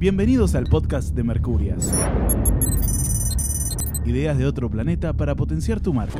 Bienvenidos al podcast de Mercurias. Ideas de otro planeta para potenciar tu marca.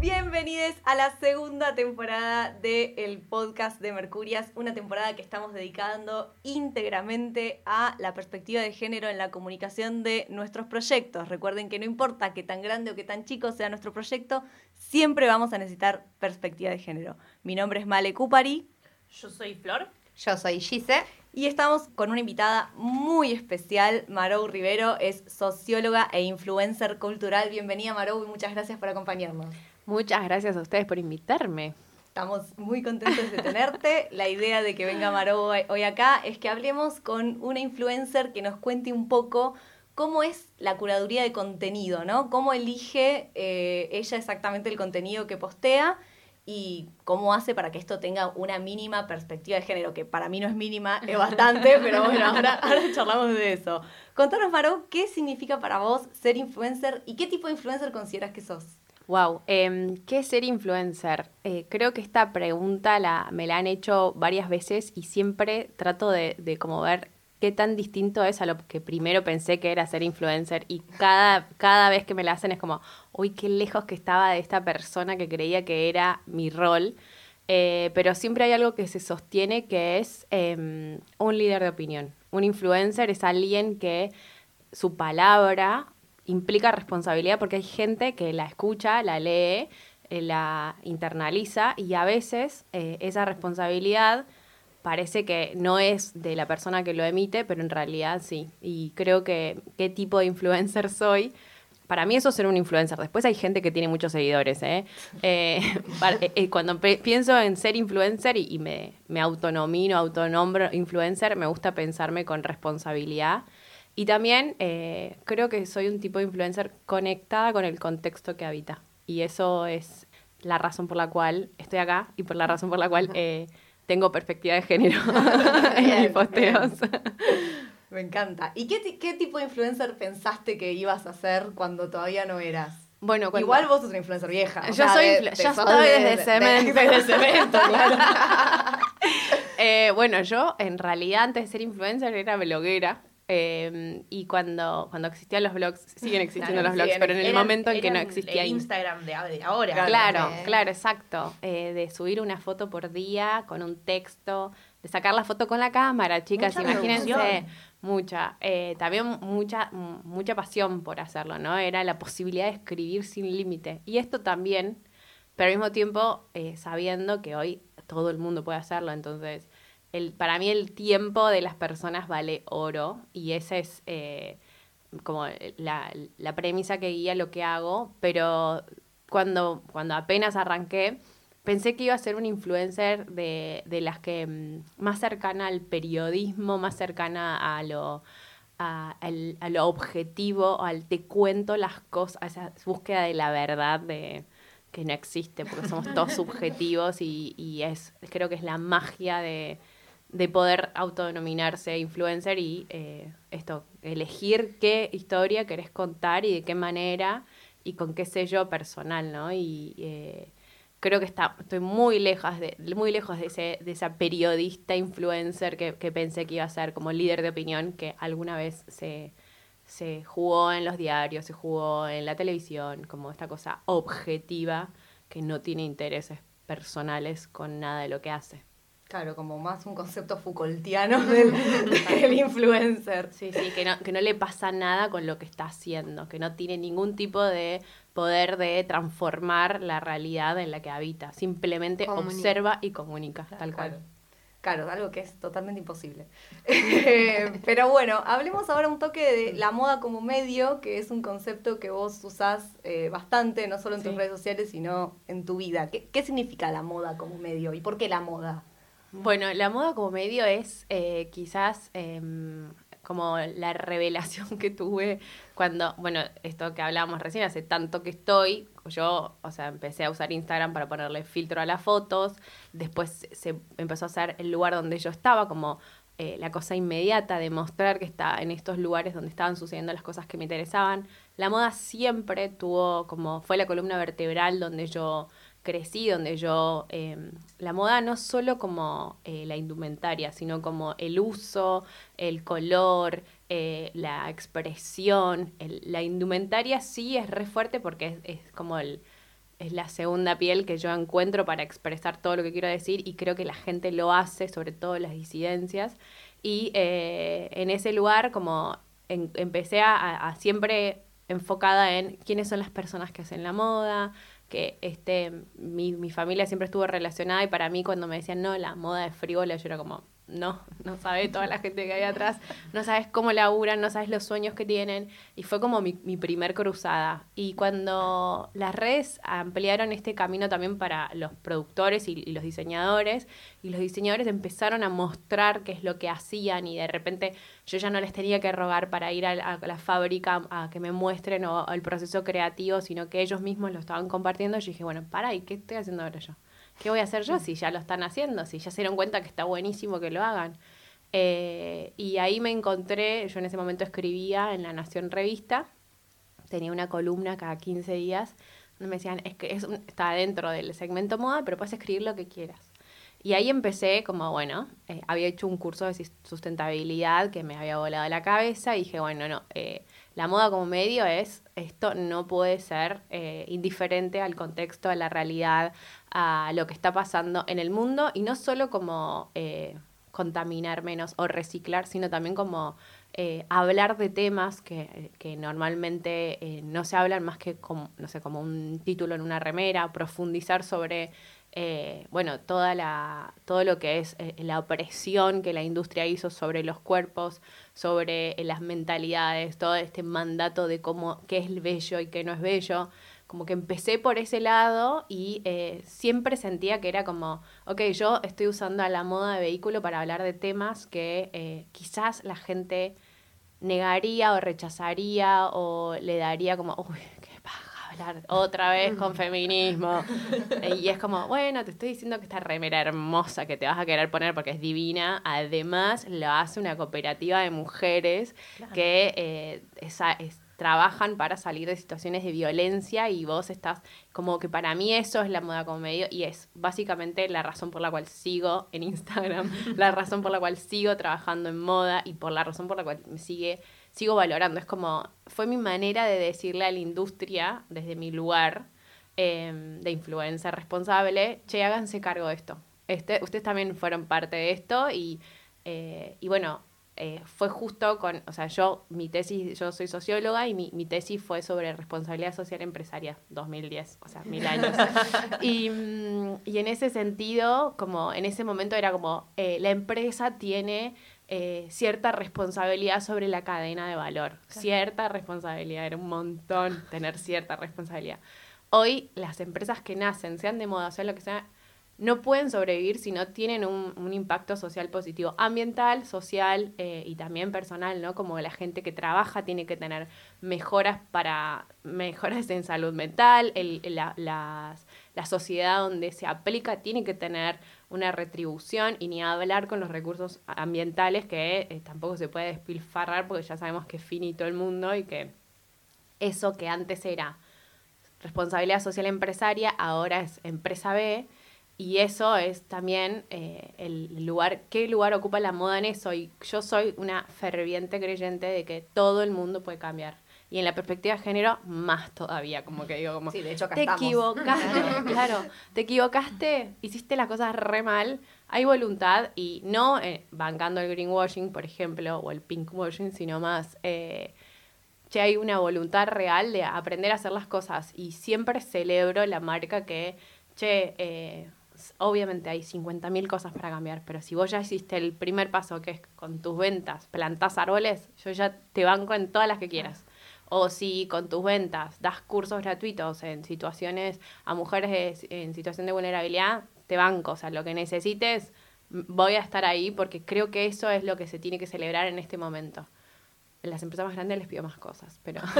Bienvenidos a la segunda temporada del podcast de Mercurias, una temporada que estamos dedicando íntegramente a la perspectiva de género en la comunicación de nuestros proyectos. Recuerden que no importa qué tan grande o qué tan chico sea nuestro proyecto, siempre vamos a necesitar perspectiva de género. Mi nombre es Male Kupari. Yo soy Flor. Yo soy Gise. Y estamos con una invitada muy especial, Marou Rivero, es socióloga e influencer cultural. Bienvenida Marou y muchas gracias por acompañarnos. Muchas gracias a ustedes por invitarme. Estamos muy contentos de tenerte. La idea de que venga Marou hoy acá es que hablemos con una influencer que nos cuente un poco cómo es la curaduría de contenido, ¿no? Cómo elige eh, ella exactamente el contenido que postea y cómo hace para que esto tenga una mínima perspectiva de género, que para mí no es mínima, es bastante, pero bueno, ahora, ahora charlamos de eso. Contanos, Marou, ¿qué significa para vos ser influencer y qué tipo de influencer consideras que sos? Wow, em, ¿qué es ser influencer? Eh, creo que esta pregunta la, me la han hecho varias veces y siempre trato de, de como ver qué tan distinto es a lo que primero pensé que era ser influencer y cada, cada vez que me la hacen es como, uy, qué lejos que estaba de esta persona que creía que era mi rol. Eh, pero siempre hay algo que se sostiene que es em, un líder de opinión. Un influencer es alguien que su palabra implica responsabilidad porque hay gente que la escucha, la lee, eh, la internaliza y a veces eh, esa responsabilidad parece que no es de la persona que lo emite, pero en realidad sí. Y creo que qué tipo de influencer soy. Para mí eso es ser un influencer. Después hay gente que tiene muchos seguidores. ¿eh? eh, eh cuando pienso en ser influencer y, y me, me autonomino, autonombro influencer, me gusta pensarme con responsabilidad y también eh, creo que soy un tipo de influencer conectada con el contexto que habita. Y eso es la razón por la cual estoy acá y por la razón por la cual tengo perspectiva de género en mis posteos. Me encanta. ¿Y qué, qué, tipo de influencer pensaste que ibas a ser cuando todavía no eras? Bueno, Igual vos sos una influencer vieja. Yo soy, de, yo estoy desde cemento. Desde cemento, claro. eh, bueno, yo en realidad antes de ser influencer era bloguera. Eh, y cuando, cuando existían los blogs, siguen existiendo los blogs, pero en el momento en que no existía Instagram de, ahora. Claro, claro, exacto. Eh, de subir una foto por día con un texto, de sacar la foto con la cámara, chicas, imagínense. Mucha. Eh, también mucha, mucha pasión por hacerlo, ¿no? Era la posibilidad de escribir sin límite. Y esto también, pero al mismo tiempo eh, sabiendo que hoy todo el mundo puede hacerlo, entonces el, para mí el tiempo de las personas vale oro y esa es eh, como la, la, premisa que guía lo que hago, pero cuando, cuando apenas arranqué, pensé que iba a ser un influencer de, de las que mm, más cercana al periodismo, más cercana a lo, a, a lo objetivo, al te cuento las cosas, a esa búsqueda de la verdad de que no existe, porque somos todos subjetivos y, y es, creo que es la magia de, de poder autodenominarse influencer y eh, esto, elegir qué historia querés contar y de qué manera y con qué sello personal, ¿no? Y eh, creo que está, estoy muy lejos de, muy lejos de, ese, de esa periodista influencer que, que pensé que iba a ser como líder de opinión que alguna vez se, se jugó en los diarios, se jugó en la televisión, como esta cosa objetiva que no tiene intereses personales con nada de lo que hace. Claro, como más un concepto Foucaultiano del, del, influencer. Sí, sí, que no, que no le pasa nada con lo que está haciendo, que no tiene ningún tipo de poder de transformar la realidad en la que habita. Simplemente observa y comunica, tal cual. Claro, algo que es totalmente imposible. Pero bueno, hablemos ahora un toque de la moda como medio, que es un concepto que vos usás eh, bastante, no solo en tus redes sociales, sino en tu vida. ¿Qué, ¿Qué significa la moda como medio y por qué la moda? Bueno, la moda como medio es eh, quizás eh, como la revelación que tuve cuando, bueno, esto que hablábamos recién, hace tanto que estoy, yo, o sea, empecé a usar Instagram para ponerle filtro a las fotos, después se empezó a hacer el lugar donde yo estaba, como eh, la cosa inmediata de mostrar que está en estos lugares donde estaban sucediendo las cosas que me interesaban. La moda siempre tuvo como, fue la columna vertebral donde yo crecí, donde yo, eh, la moda no solo como eh, la indumentaria, sino como el uso, el color, eh, la expresión, la indumentaria sí es re fuerte porque es, como el, es la segunda piel que yo encuentro para expresar todo lo que quiero decir y creo que la gente lo hace, sobre todo las disidencias. Y eh, en ese lugar como empecé a siempre enfocada en quiénes son las personas que hacen la moda, que este, mi, mi familia siempre estuvo relacionada y para mí cuando me decían, no, la moda es frívola, yo era como, no, no sabes toda la gente que hay atrás, no sabes cómo laburan, no sabes los sueños que tienen. Y fue como mi, mi primer cruzada. Y cuando las redes ampliaron este camino también para los productores y, los diseñadores, y los diseñadores empezaron a mostrar qué es lo que hacían y de repente yo ya no les tenía que rogar para ir a la, a la fábrica a que me muestren o, o el proceso creativo, sino que ellos mismos lo estaban compartiendo. Yo dije, bueno, para, ¿y qué estoy haciendo ahora yo? ¿Qué voy a hacer yo si ya lo están haciendo? Si ya se dieron cuenta que está buenísimo que lo hagan. Eh, y ahí me encontré, yo en ese momento escribía en La Nación Revista, tenía una columna cada 15 días, donde me decían, es que está dentro del segmento moda, pero puedes escribir lo que quieras. Y ahí empecé como, bueno, eh, había hecho un curso de sustentabilidad que me había volado la cabeza y dije, bueno, no, eh, la moda como medio es, esto no puede ser indiferente al contexto, a la realidad, a lo que está pasando en el mundo y no solo como eh, contaminar menos o reciclar, sino también como eh, hablar de temas que, que normalmente eh, no se hablan más que como, no sé, como un título en una remera, profundizar sobre eh, bueno, toda la, todo lo que es eh, la opresión que la industria hizo sobre los cuerpos, sobre las mentalidades, todo este mandato de cómo, qué es bello y qué no es bello. Como que empecé por ese lado y eh, siempre sentía que era como, ok, yo estoy usando a la moda de vehículo para hablar de temas que eh, quizás la gente negaría o rechazaría o le daría como, uy, qué paja hablar otra vez con feminismo. y es como, bueno, te estoy diciendo que esta remera hermosa que te vas a querer poner porque es divina, además lo hace una cooperativa de mujeres que eh, esa, es- trabajan para salir de situaciones de violencia y vos estás como que para mí eso es la moda como medio y es básicamente la razón por la cual sigo en Instagram, la razón por la cual sigo trabajando en moda y por la razón por la cual me sigue sigo valorando. Es como fue mi manera de decirle a la industria desde mi lugar eh, de influencer responsable, che, háganse cargo de esto. Este, ustedes también fueron parte de esto y, eh, y bueno, eh, fue justo con, o sea, yo, mi tesis, yo soy socióloga y mi, mi tesis fue sobre responsabilidad social empresaria, 2010, o sea, mil años. y, mm, y en ese sentido, como en ese momento era como, eh, la empresa tiene eh, cierta responsabilidad sobre la cadena de valor, cierta responsabilidad, era un montón tener cierta responsabilidad. Hoy las empresas que nacen, sean de moda, sea lo que sea, no pueden sobrevivir si no tienen un, impacto social positivo, ambiental, social eh, y también personal, ¿no? Como la gente que trabaja tiene que tener mejoras para mejoras en salud mental, el, la, las- la sociedad donde se aplica tiene que tener una retribución y ni hablar con los recursos ambientales que eh, tampoco se puede despilfarrar porque ya sabemos que es finito el mundo y que eso que antes era responsabilidad social empresaria, ahora es empresa B, y eso es también eh, el lugar, qué lugar ocupa la moda en eso. Y yo soy una ferviente creyente de que todo el mundo puede cambiar. Y en la perspectiva de género, más todavía, como que digo, como, Sí, de hecho te estamos. equivocaste, claro, te equivocaste, hiciste las cosas re mal, hay voluntad y no eh, bancando el greenwashing, por ejemplo, o el pinkwashing, sino más... Eh, che, hay una voluntad real de aprender a hacer las cosas y siempre celebro la marca que, che, eh, obviamente hay 50.000 cosas para cambiar, pero si vos ya hiciste el primer paso, que es con tus ventas, plantás árboles, yo ya te banco en todas las que quieras. O si con tus ventas das cursos gratuitos en situaciones a mujeres de- en situación de vulnerabilidad, te banco. O sea, lo que necesites, voy a estar ahí porque creo que eso es lo que se tiene que celebrar en este momento. En las empresas más grandes les pido más cosas, pero,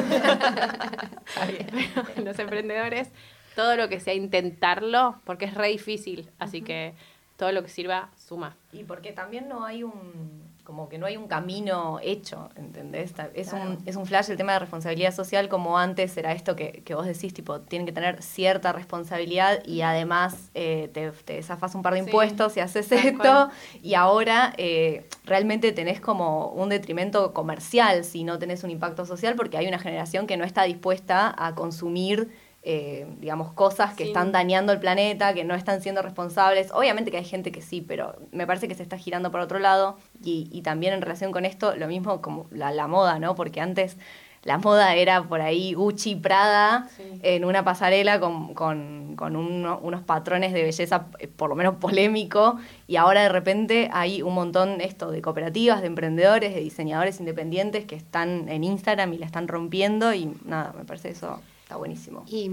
pero los emprendedores, todo lo que sea intentarlo, porque es re difícil, así que todo lo que sirva suma. Y porque también no hay un, como que no hay un camino hecho, ¿entendés? Es, un, es un flash el tema de responsabilidad social, como antes era esto que, que vos decís, tipo, tienen que tener cierta responsabilidad y además eh, te, te zafas un par de impuestos y haces esto, y ahora eh, realmente tenés como un detrimento comercial si no tenés un impacto social, porque hay una generación que no está dispuesta a consumir eh, digamos, cosas que están dañando el planeta, que no están siendo responsables. Obviamente que hay gente que sí, pero me parece que se está girando por otro lado. Y, también en relación con esto, lo mismo como la, moda, ¿no? Porque antes la moda era por ahí Gucci, Prada, en una pasarela con, unos patrones de belleza eh, por lo menos polémico, y ahora de repente hay un montón esto de cooperativas, de emprendedores, de diseñadores independientes que están en Instagram y la están rompiendo, y nada, me parece eso Está buenísimo. Y,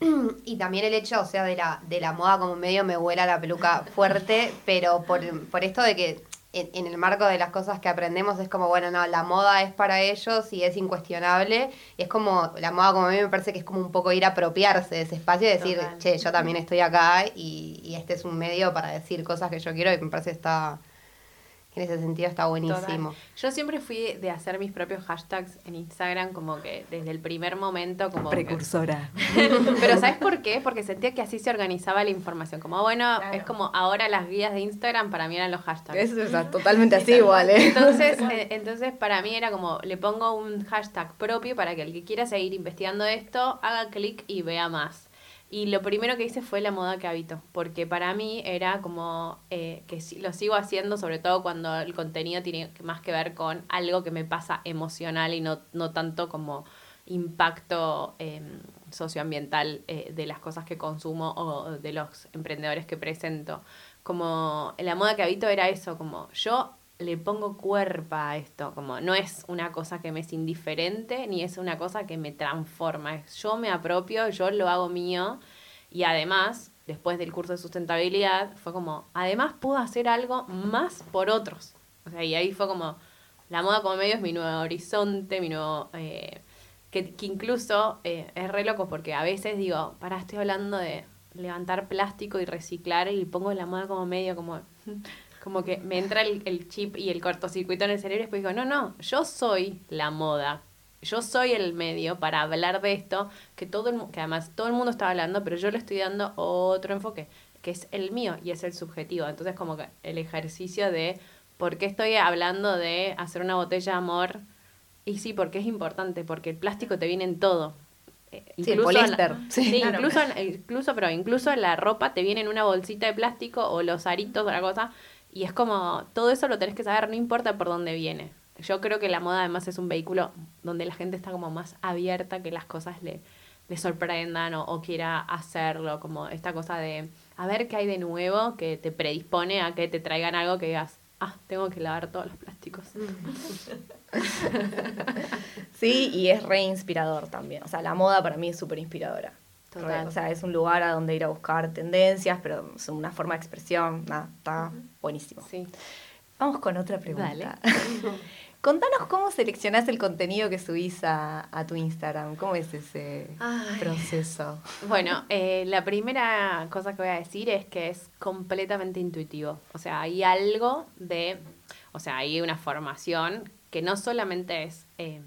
y, también el hecho, o sea, de la, de la moda como medio me vuela la peluca fuerte, pero por, por esto de que en, el marco de las cosas que aprendemos es como, bueno, no, la moda es para ellos y es incuestionable. Y es como, la moda como a mí me parece que es como un poco ir a apropiarse de ese espacio y decir, che, yo también estoy acá y, y, este es un medio para decir cosas que yo quiero y me parece que está, en ese sentido está buenísimo. Yo siempre fui de hacer mis propios hashtags en Instagram, como que desde el primer momento, como. Precursora. Pero ¿sabes por qué? Porque sentía que así se organizaba la información. Como, bueno, es como ahora las guías de Instagram para mí eran los hashtags. Eso es totalmente así igual, ¿eh? Entonces, eh, entonces, para mí era como, le pongo un hashtag propio para que el que quiera seguir investigando esto haga clic y vea más. Y lo primero que hice fue la moda que habito, porque para mí era como eh, que lo sigo haciendo, sobre todo cuando el contenido tiene más que ver con algo que me pasa emocional y no, no tanto como impacto em, socioambiental eh, de las cosas que consumo o de los emprendedores que presento. Como la moda que habito era eso, como yo le pongo cuerpo a esto, como no es una cosa que me es indiferente ni es una cosa que me transforma, yo me apropio, yo lo hago mío y además, después del curso de sustentabilidad, fue como, además puedo hacer algo más por otros. O sea, y ahí fue como, la moda como medio es mi nuevo horizonte, mi nuevo... Eh, que, que, incluso eh, es re loco porque a veces digo, para, estoy hablando de levantar plástico y reciclar y pongo la moda como medio como como que me entra el, chip y el cortocircuito en el cerebro y después digo, no, no, yo soy la moda, yo soy el medio para hablar de esto, que todo el que además todo el mundo está hablando, pero yo le estoy dando otro enfoque, que es el mío y es el subjetivo. Entonces como que el ejercicio de por qué estoy hablando de hacer una botella de amor, y sí, porque es importante, porque el plástico te viene en todo. Eh, incluso el Sí, incluso, incluso, pero incluso la ropa te viene en una bolsita de plástico o los aritos o la cosa y es como, todo eso lo tenés que saber, no importa por dónde viene. Yo creo que la moda además es un vehículo donde la gente está como más abierta que las cosas le, le sorprendan o, quiera hacerlo, como esta cosa de a ver qué hay de nuevo que te predispone a que te traigan algo que digas, ah, tengo que lavar todos los plásticos. sí, y es re inspirador también. O sea, la moda para mí es súper inspiradora. O sea, es un lugar a donde ir a buscar tendencias, pero es una forma de expresión. Nada, está buenísimo. Sí. Vamos con otra pregunta. Contanos cómo seleccionás el contenido que subís a, tu Instagram. ¿Cómo es ese proceso? Bueno, eh, la primera cosa que voy a decir es que es completamente intuitivo. O sea, hay algo de, o sea, hay una formación que no solamente es em,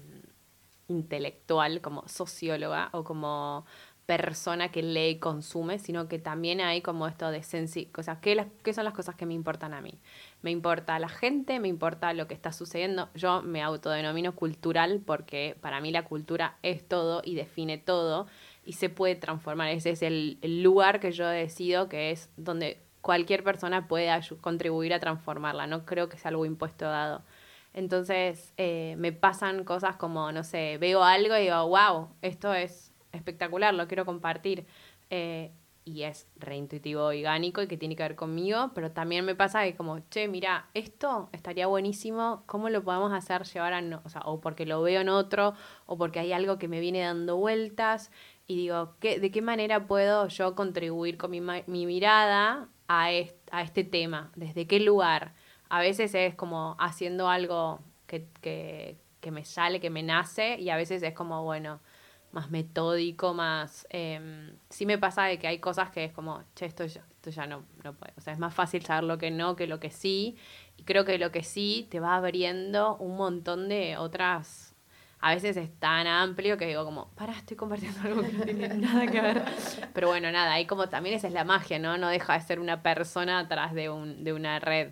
intelectual como socióloga o como persona que lee y consume, sino que también hay como esto de sensi, sea, ¿qué, ¿qué, son las cosas que me importan a mí? Me importa la gente, me importa lo que está sucediendo. Yo me autodenomino cultural porque para mí la cultura es todo y define todo y se puede transformar. Ese es el, lugar que yo decido que es donde cualquier persona puede contribuir a transformarla. No creo que sea algo impuesto dado. Entonces eh, me pasan cosas como, no sé, veo algo y digo, wow, esto es espectacular, lo quiero compartir. Eh, y es reintuitivo orgánico y que tiene que ver conmigo, pero también me pasa que como, che, mira, esto estaría buenísimo, ¿cómo lo podemos hacer llevar a, no, o porque lo veo en otro, o porque hay algo que me viene dando vueltas, y digo, ¿qué, ¿de qué manera puedo yo contribuir con mi, mi mirada a, a este tema? ¿Desde qué lugar? A veces es como haciendo algo que, que, que me sale, que me nace, y a veces es como, bueno, más metódico, más... Eh, sí me pasa de que hay cosas que es como, che, esto esto ya no, no puede. O sea, es más fácil saber lo que no que lo que sí. Y creo que lo que sí te va abriendo un montón de otras a veces es tan amplio que digo como, para, estoy compartiendo algo que no tiene nada que ver. Pero bueno, nada, ahí como también esa es la magia, ¿no? No deja de ser una persona atrás de, un, de una red.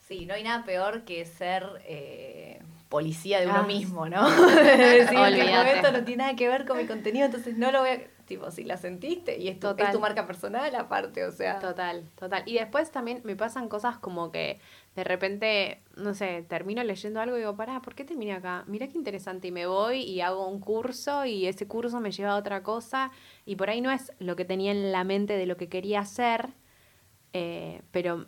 Sí, no hay nada peor que ser eh, policía de uno Ah. mismo, ¿no? Decir que Olvídate. esto no tiene nada que ver con mi contenido, entonces no lo voy a... Tipo, si la sentiste y es tu, es tu marca personal aparte, o sea... Total, total. Y después también me pasan cosas como que de repente, no sé, termino leyendo algo y digo, pará, ¿por qué terminé acá? Mira qué interesante. Y me voy y hago un curso y ese curso me lleva a otra cosa. Y por ahí no es lo que tenía en la mente de lo que quería hacer, eh, pero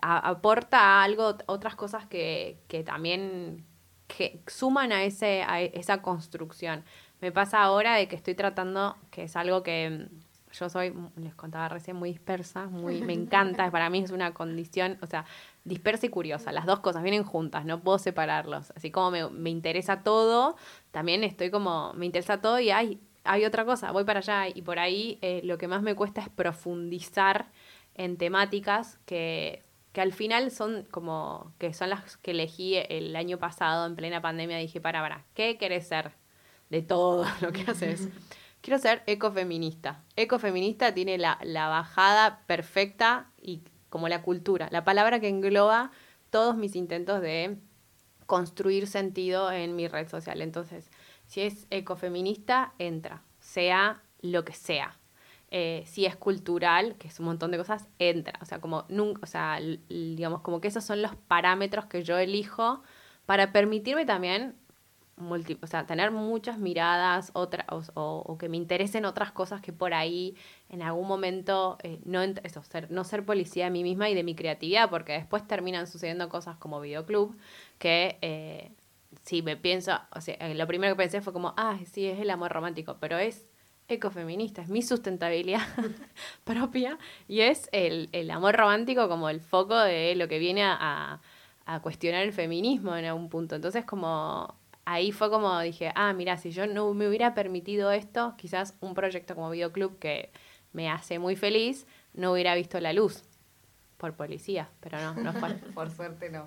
a- aporta algo, otras cosas que, que también que suman a, ese, a esa construcción. Me pasa ahora de que estoy tratando, que es algo que mm, yo soy, mm, les contaba recién, muy dispersa, muy, me encanta, para mí es una condición, o sea, dispersa y curiosa, las dos cosas vienen juntas, no puedo separarlos. Así como me, me interesa todo, también estoy como, me interesa todo y hay, hay otra cosa, voy para allá y por ahí eh, lo que más me cuesta es profundizar en temáticas que, que al final son como, que son las que elegí el año pasado en plena pandemia, dije, para, para, ¿qué querés ser de todo lo que haces? Quiero ser ecofeminista. Ecofeminista tiene la, la bajada perfecta y como la cultura, la palabra que engloba todos mis intentos de construir sentido en mi red social. Entonces, si es ecofeminista, entra, sea lo que sea. Eh, si es cultural, que es un montón de cosas, entra. O sea, como nunca, o sea, digamos, como que esos son los parámetros que yo elijo para permitirme también multi- o sea, tener muchas miradas otra, o, o- que me interesen otras cosas que por ahí en algún momento eh, no, eso, ser, no ser policía de mí misma y de mi creatividad, porque después terminan sucediendo cosas como videoclub que eh, si me pienso, o sea, eh, lo primero que pensé fue como, ah, sí, es el amor romántico, pero es ecofeminista, es mi sustentabilidad propia y es el, el amor romántico como el foco de lo que viene a, a cuestionar el feminismo en algún punto. Entonces como ahí fue como dije, ah, mira, si yo no me hubiera permitido esto, quizás un proyecto como Videoclub que me hace muy feliz, no hubiera visto la luz por policía, pero no, no. Por suerte no.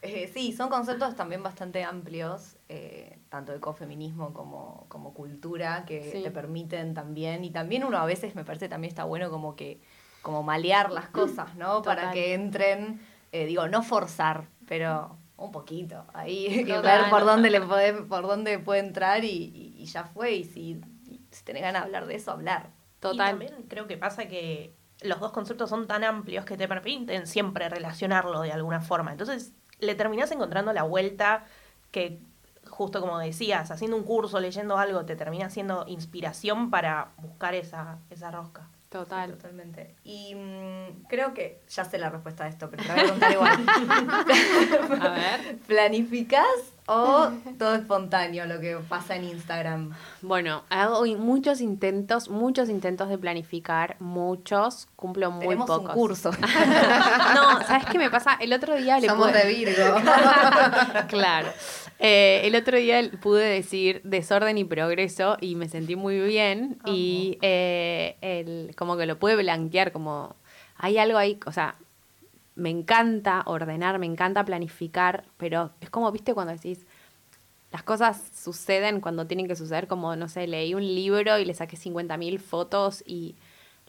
Eh, sí, son conceptos también bastante amplios, eh, tanto ecofeminismo como, como cultura, que Sí. te permiten también, y también uno a veces me parece también está bueno como que, como malear las cosas, ¿no? Para que entren, eh, digo, no forzar, pero un poquito, ahí, Total. ver por dónde le puede, por dónde puede entrar y, y- y ya fue, y si, y si tenés ganas de hablar de eso, hablar. Y Total. también creo que pasa que los dos conceptos son tan amplios que te permiten siempre relacionarlo de alguna forma. Entonces le terminás encontrando la vuelta que, justo como decías, haciendo un curso, leyendo algo, te termina siendo inspiración para buscar esa, esa rosca. Total. Totalmente. Y mm, creo que ya sé la respuesta a esto, pero te la voy a preguntar igual. A ver. ¿Planificás o todo espontáneo lo que pasa en Instagram? Bueno, hago muchos intentos, muchos intentos de planificar, muchos, cumplo muy Tenemos pocos. un curso. No, ¿sabes qué me pasa? El otro día le Somos pude- de Virgo. claro. Eh, el otro día pude decir desorden y progreso y me sentí muy bien y eh, el, como que lo pude blanquear, como hay algo ahí, o sea, me encanta ordenar, me encanta planificar, pero es como, viste, cuando decís, las cosas suceden cuando tienen que suceder, como, no sé, leí un libro y le saqué 50.000 fotos y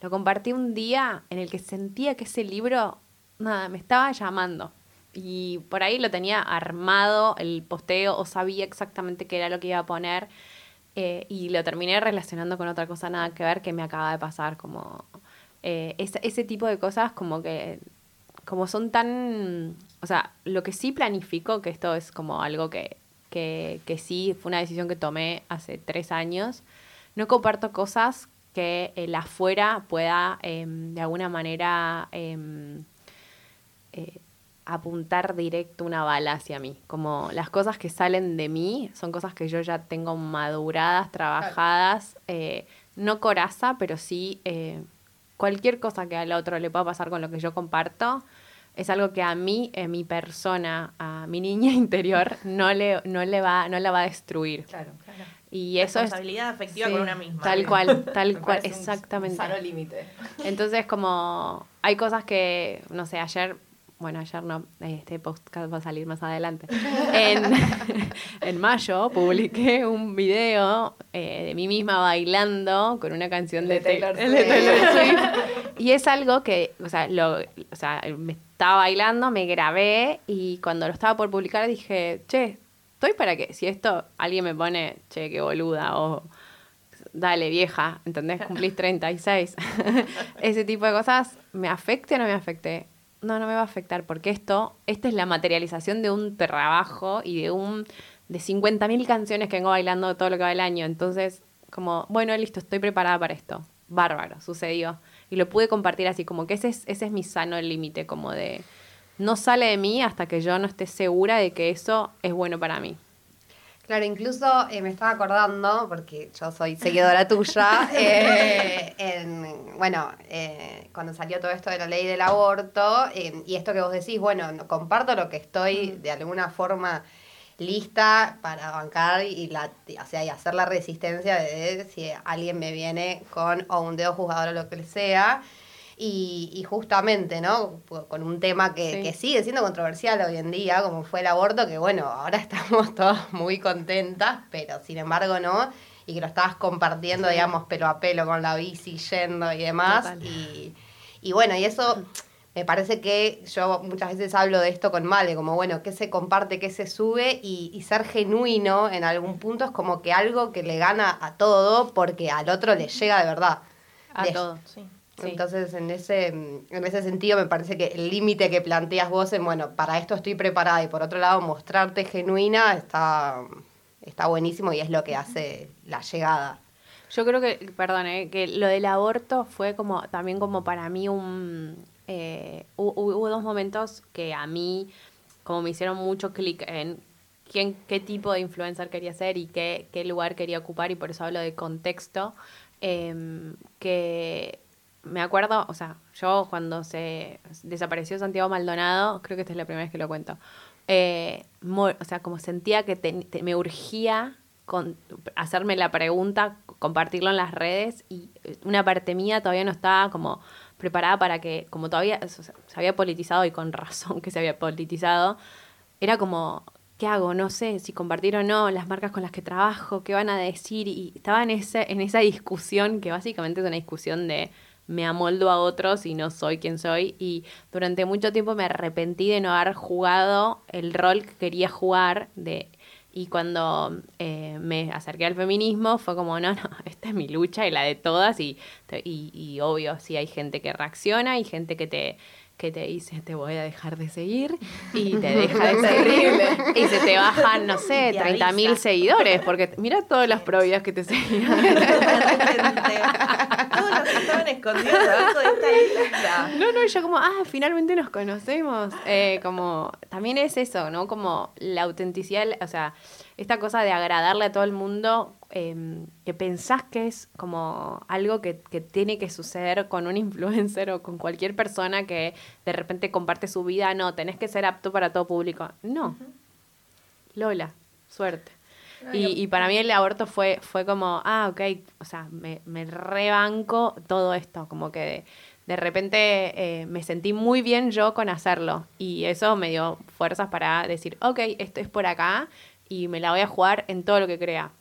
lo compartí un día en el que sentía que ese libro, nada, me estaba llamando. Y por ahí lo tenía armado el posteo o sabía exactamente qué era lo que iba a poner. eh, y lo terminé relacionando con otra cosa nada que ver que me acaba de pasar. Como eh, ese, ese tipo de cosas como que como son tan, o sea, lo que sí planifico, que esto es como algo que, que, que sí fue una decisión que tomé hace tres años, no comparto cosas que el afuera pueda em, de alguna manera em, eh, apuntar directo una bala hacia mí. Como las cosas que salen de mí son cosas que yo ya tengo maduradas, trabajadas, eh, no coraza, pero sí eh, cualquier cosa que al otro le pueda pasar con lo que yo comparto. Es algo que a mí, eh, mi persona, a mi niña interior, no le, no le va, no la va a destruir. Claro, claro. Y eso es Responsabilidad afectiva Sí, con una misma. Tal cual, tal Me cual, un exactamente. Sano límite. Entonces, como hay cosas que, no sé, ayer bueno, ayer no, este podcast va a salir más adelante. En, en mayo publiqué un video eh, de mí misma bailando con una canción de, Taylor, Swift. Y es algo que, o sea, lo, o sea, me estaba bailando, me grabé y cuando lo estaba por publicar dije, che, estoy para que si esto alguien me pone, che, qué boluda, o dale vieja, ¿entendés? Cumplís 36. Ese tipo de cosas, ¿me afecte o no me afecte? No, no me va a afectar, porque esto, esta es la materialización de un trabajo y de un de 50.000 canciones que vengo bailando todo lo que va el año. Entonces, como, bueno, listo, estoy preparada para esto. Bárbaro, sucedió. Y lo pude compartir así, como que ese es, ese es mi sano límite, como de, no sale de mí hasta que yo no esté segura de que eso es bueno para mí. Claro, incluso eh, me estaba acordando, porque yo soy seguidora tuya, eh, en, bueno, eh, cuando salió todo esto de la ley del aborto, y esto que vos decís, bueno, comparto lo que estoy de alguna forma lista para bancar y, la, o sea, y hacer la resistencia de si alguien me viene con o un dedo juzgador o lo que sea. Y, justamente, ¿no? Con un tema que, sigue siendo controversial hoy en día, como fue el aborto, que bueno, ahora estamos todos muy contentas, pero sin embargo no, y que lo estabas compartiendo, digamos, pelo a pelo con la bici, yendo y demás. Y, y bueno, y eso me parece que yo muchas veces hablo de esto con Male, como bueno, qué se comparte, qué se sube y, y, ser genuino en algún punto es como que algo que le gana a todo porque al otro le llega de verdad. A todo, sí. Entonces, en ese, en ese sentido, me parece que el límite que planteas vos en, bueno, para esto estoy preparada y por otro lado, mostrarte genuina está, está buenísimo y es lo que hace la llegada. Yo creo que, perdón, eh, que lo del aborto fue como también como para mí un... Eh, hubo, dos momentos que a mí como me hicieron mucho clic en quién, qué tipo de influencer quería ser y qué, qué lugar quería ocupar y por eso hablo de contexto. Em, que me acuerdo, o sea, yo cuando se desapareció Santiago Maldonado, creo que esta es la primera vez que lo cuento, eh, o sea, como sentía que me urgía con, hacerme la pregunta, compartirlo en las redes y eh, una parte mía todavía no estaba como preparada para que, como todavía se había politizado y con razón que se había politizado, era como, ¿qué hago? No sé si compartir o no las marcas con las que trabajo, qué van a decir y estaba en, ese, en esa discusión que básicamente es una discusión de me amoldo a otros y no soy quien soy. Y durante mucho tiempo me arrepentí de no haber jugado el rol que quería jugar. De, y cuando eh, me acerqué al feminismo fue como, no, no, esta es mi lucha y la de todas. Y, y, y obvio, sí hay gente que reacciona y gente que te que te dice te voy a dejar de seguir y te deja de seguir y se te bajan, no sé, 30 mil seguidores, porque mira todas las probias que te seguían. Estaban escondidos abajo de esta lista. No, no, yo como, ah, finalmente nos conocemos. Eh, como, también es eso, ¿no? Como la autenticidad, o sea, esta cosa de agradarle a todo el mundo Em, que pensás que es como algo que, tiene que suceder con un influencer o con cualquier persona que de repente comparte su vida, no, tenés que ser apto para todo público. No. Lola, suerte. Y, para mí el aborto fue, fue como, ah, ok, o sea, me, me rebanco todo esto, como que de, repente eh, me sentí muy bien yo con hacerlo y eso me dio fuerzas para decir, ok, esto es por acá y me la voy a jugar en todo lo que crea.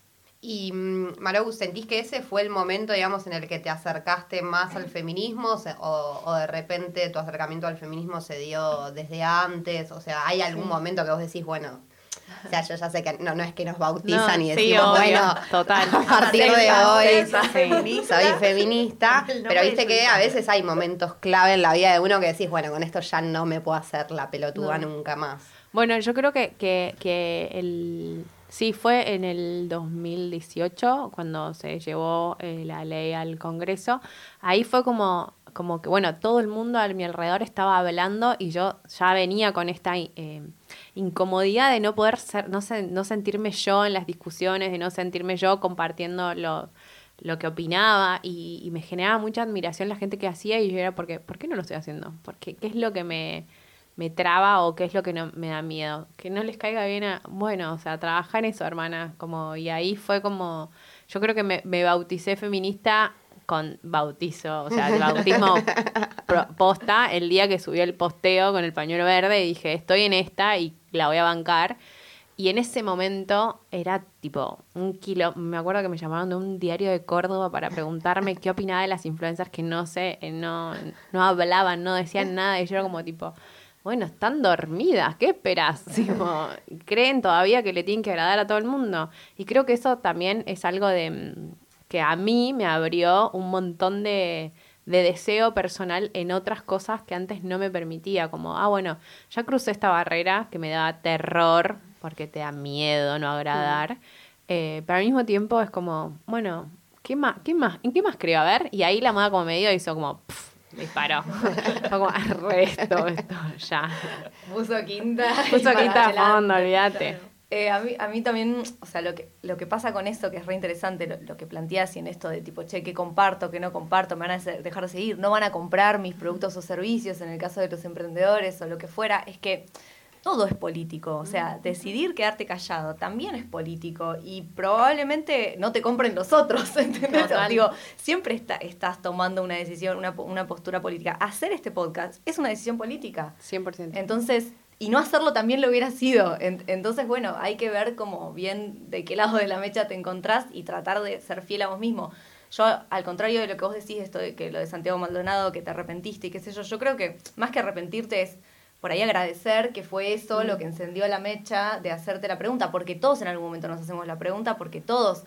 Y mm, Marou, ¿sentís que ese fue el momento, digamos, en el que te acercaste más al feminismo o, o, de repente tu acercamiento al feminismo se dio desde antes? O sea, ¿hay algún momento que vos decís, bueno, o sea, yo ya sé que no, no es que nos bautizan y decimos, bueno, total. a partir de hoy soy feminista, pero viste que a veces hay momentos clave en la vida de uno que decís, bueno, con esto ya no me puedo hacer la pelotuda nunca más. Bueno, yo creo que, que, que el Sí, fue en el 2018 cuando se llevó eh, la ley al Congreso. Ahí fue como, como que, bueno, todo el mundo a mi alrededor estaba hablando y yo ya venía con esta eh, incomodidad de no poder ser, no, no sentirme yo en las discusiones, de no sentirme yo compartiendo lo, lo que opinaba y, y, me generaba mucha admiración la gente que hacía y yo era, porque, ¿por qué no lo estoy haciendo? Porque, ¿qué es lo que me me traba o qué es lo que no me da miedo. Que no les caiga bien a, bueno, o sea, trabajar en eso, hermana. Como, y ahí fue como, yo creo que me, me bauticé feminista con bautizo, o sea, el bautismo posta, el día que subió el posteo con el pañuelo verde, y dije, estoy en esta y la voy a bancar. Y en ese momento era tipo un kilo. Me acuerdo que me llamaron de un diario de Córdoba para preguntarme qué opinaba de las influencers que no sé, eh, no, no hablaban, no decían nada. Y yo era como tipo, bueno, están dormidas, ¿qué esperas? creen todavía que le tienen que agradar a todo el mundo. Y creo que eso también es algo de mm, que a mí me abrió un montón de, de deseo personal en otras cosas que antes no me permitía, como, ah, bueno, ya crucé esta barrera que me daba terror porque te da miedo no agradar. Eh, pero al mismo tiempo es como, bueno, ¿qué más, qué más, ¿en qué más creo? A ver, y ahí la moda como medio hizo como, disparó. Fue como, arresto esto, ya. Puso quinta. Puso quinta a fondo, olvídate. Eh, a, mí, a mí también, o sea, lo que, lo que pasa con esto, que es re interesante, lo, que planteas y en esto de tipo, che, ¿qué comparto, qué no comparto? ¿Me van a dejar de seguir? ¿No van a comprar mis productos o servicios en el caso de los emprendedores o lo que fuera? Es que todo es político. O sea, decidir quedarte callado también es político y probablemente no te compren los otros, ¿entendés? Digo, siempre está, estás tomando una decisión, una, una postura política. Hacer este podcast es una decisión política. 100%. Entonces, y no hacerlo también lo hubiera sido. Entonces, bueno, hay que ver como bien de qué lado de la mecha te encontrás y tratar de ser fiel a vos mismo. Yo, al contrario de lo que vos decís, esto de que lo de Santiago Maldonado, que te arrepentiste y qué sé yo, yo creo que más que arrepentirte es por ahí agradecer que fue eso lo que encendió la mecha de hacerte la pregunta, porque todos en algún momento nos hacemos la pregunta, porque todos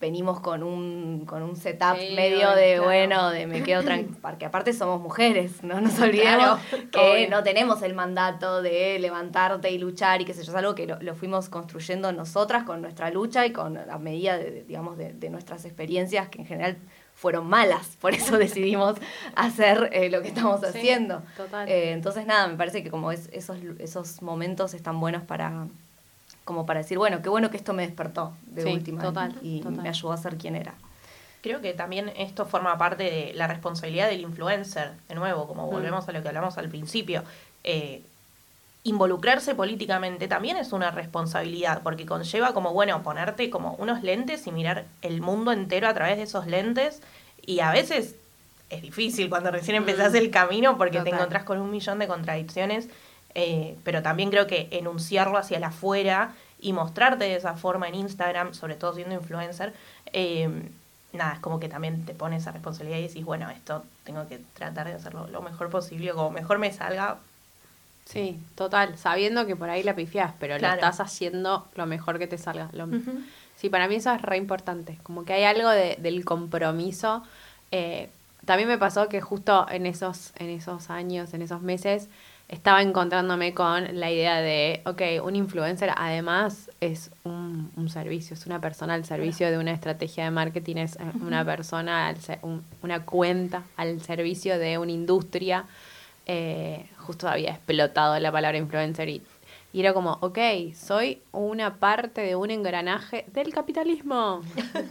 venimos con un, con un setup medio de, bueno, de me quedo tranquila, porque aparte somos mujeres, no nos olvidemos que no tenemos el mandato de levantarte y luchar y qué sé yo, es algo que lo, fuimos construyendo nosotras con nuestra lucha y con la medida, de, digamos, de, de nuestras experiencias que en general fueron malas, por eso decidimos hacer eh, lo que estamos haciendo. Eh, entonces, nada, me parece que como es, esos, esos momentos están buenos para como para decir, bueno, qué bueno que esto me despertó de última total, y me ayudó a ser quien era. Creo que también esto forma parte de la responsabilidad del influencer, de nuevo, como mm. volvemos a lo que hablamos al principio. Eh, involucrarse políticamente también es una responsabilidad, porque conlleva como, bueno, ponerte como unos lentes y mirar el mundo entero a través de esos lentes. Y a veces es difícil cuando recién empezás el camino porque te encontrás con un millón de contradicciones, eh, pero también creo que enunciarlo hacia el afuera y mostrarte de esa forma en Instagram, sobre todo siendo influencer, eh, nada, es como que también te pones esa responsabilidad y decís, bueno, esto tengo que tratar de hacerlo lo mejor posible, como mejor me salga, Sí, total, sabiendo que por ahí la pifiás, pero lo estás haciendo lo mejor que te salga. Lo... Sí, para mí eso es re importante, como que hay algo de, del compromiso. Eh, también me pasó que justo en esos, en esos años, en esos meses, estaba encontrándome con la idea de, ok, un influencer además es un, un servicio, es una persona al servicio de una estrategia de marketing, es eh, una persona, al, una cuenta al servicio de una industria eh, justo había explotado la palabra influencer y, era como, ok, soy una parte de un engranaje del capitalismo.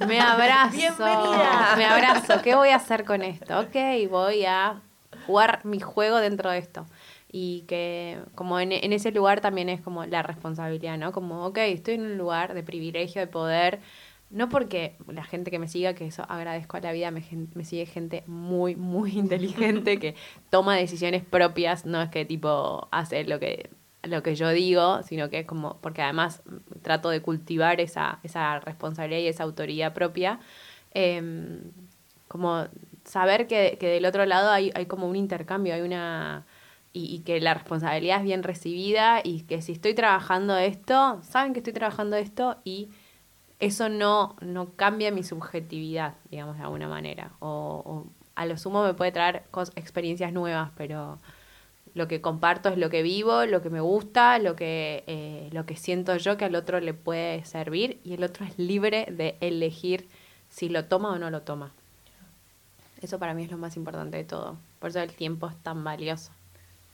Me abrazo. Bienvenida. Me abrazo. ¿Qué voy a hacer con esto? Ok, voy a jugar mi juego dentro de esto. Y que como en, en ese lugar también es como la responsabilidad, ¿no? Como, ok, estoy en un lugar de privilegio, de poder no porque la gente que me siga, que eso agradezco a la vida, me, me sigue gente muy, muy inteligente que toma decisiones propias, no es que tipo hace lo que, lo que yo digo, sino que es como, porque además trato de cultivar esa, esa responsabilidad y esa autoridad propia, em, como saber que, que, del otro lado hay, hay como un intercambio, hay una... Y, que la responsabilidad es bien recibida y que si estoy trabajando esto, saben que estoy trabajando esto y eso no, no cambia mi subjetividad, digamos, de alguna manera. O, a lo sumo me puede traer experiencias nuevas, pero lo que comparto es lo que vivo, lo que me gusta, lo que, eh, lo que siento yo que al otro le puede servir y el otro es libre de elegir si lo toma o no lo toma. Eso para mí es lo más importante de todo. Por eso el tiempo es tan valioso.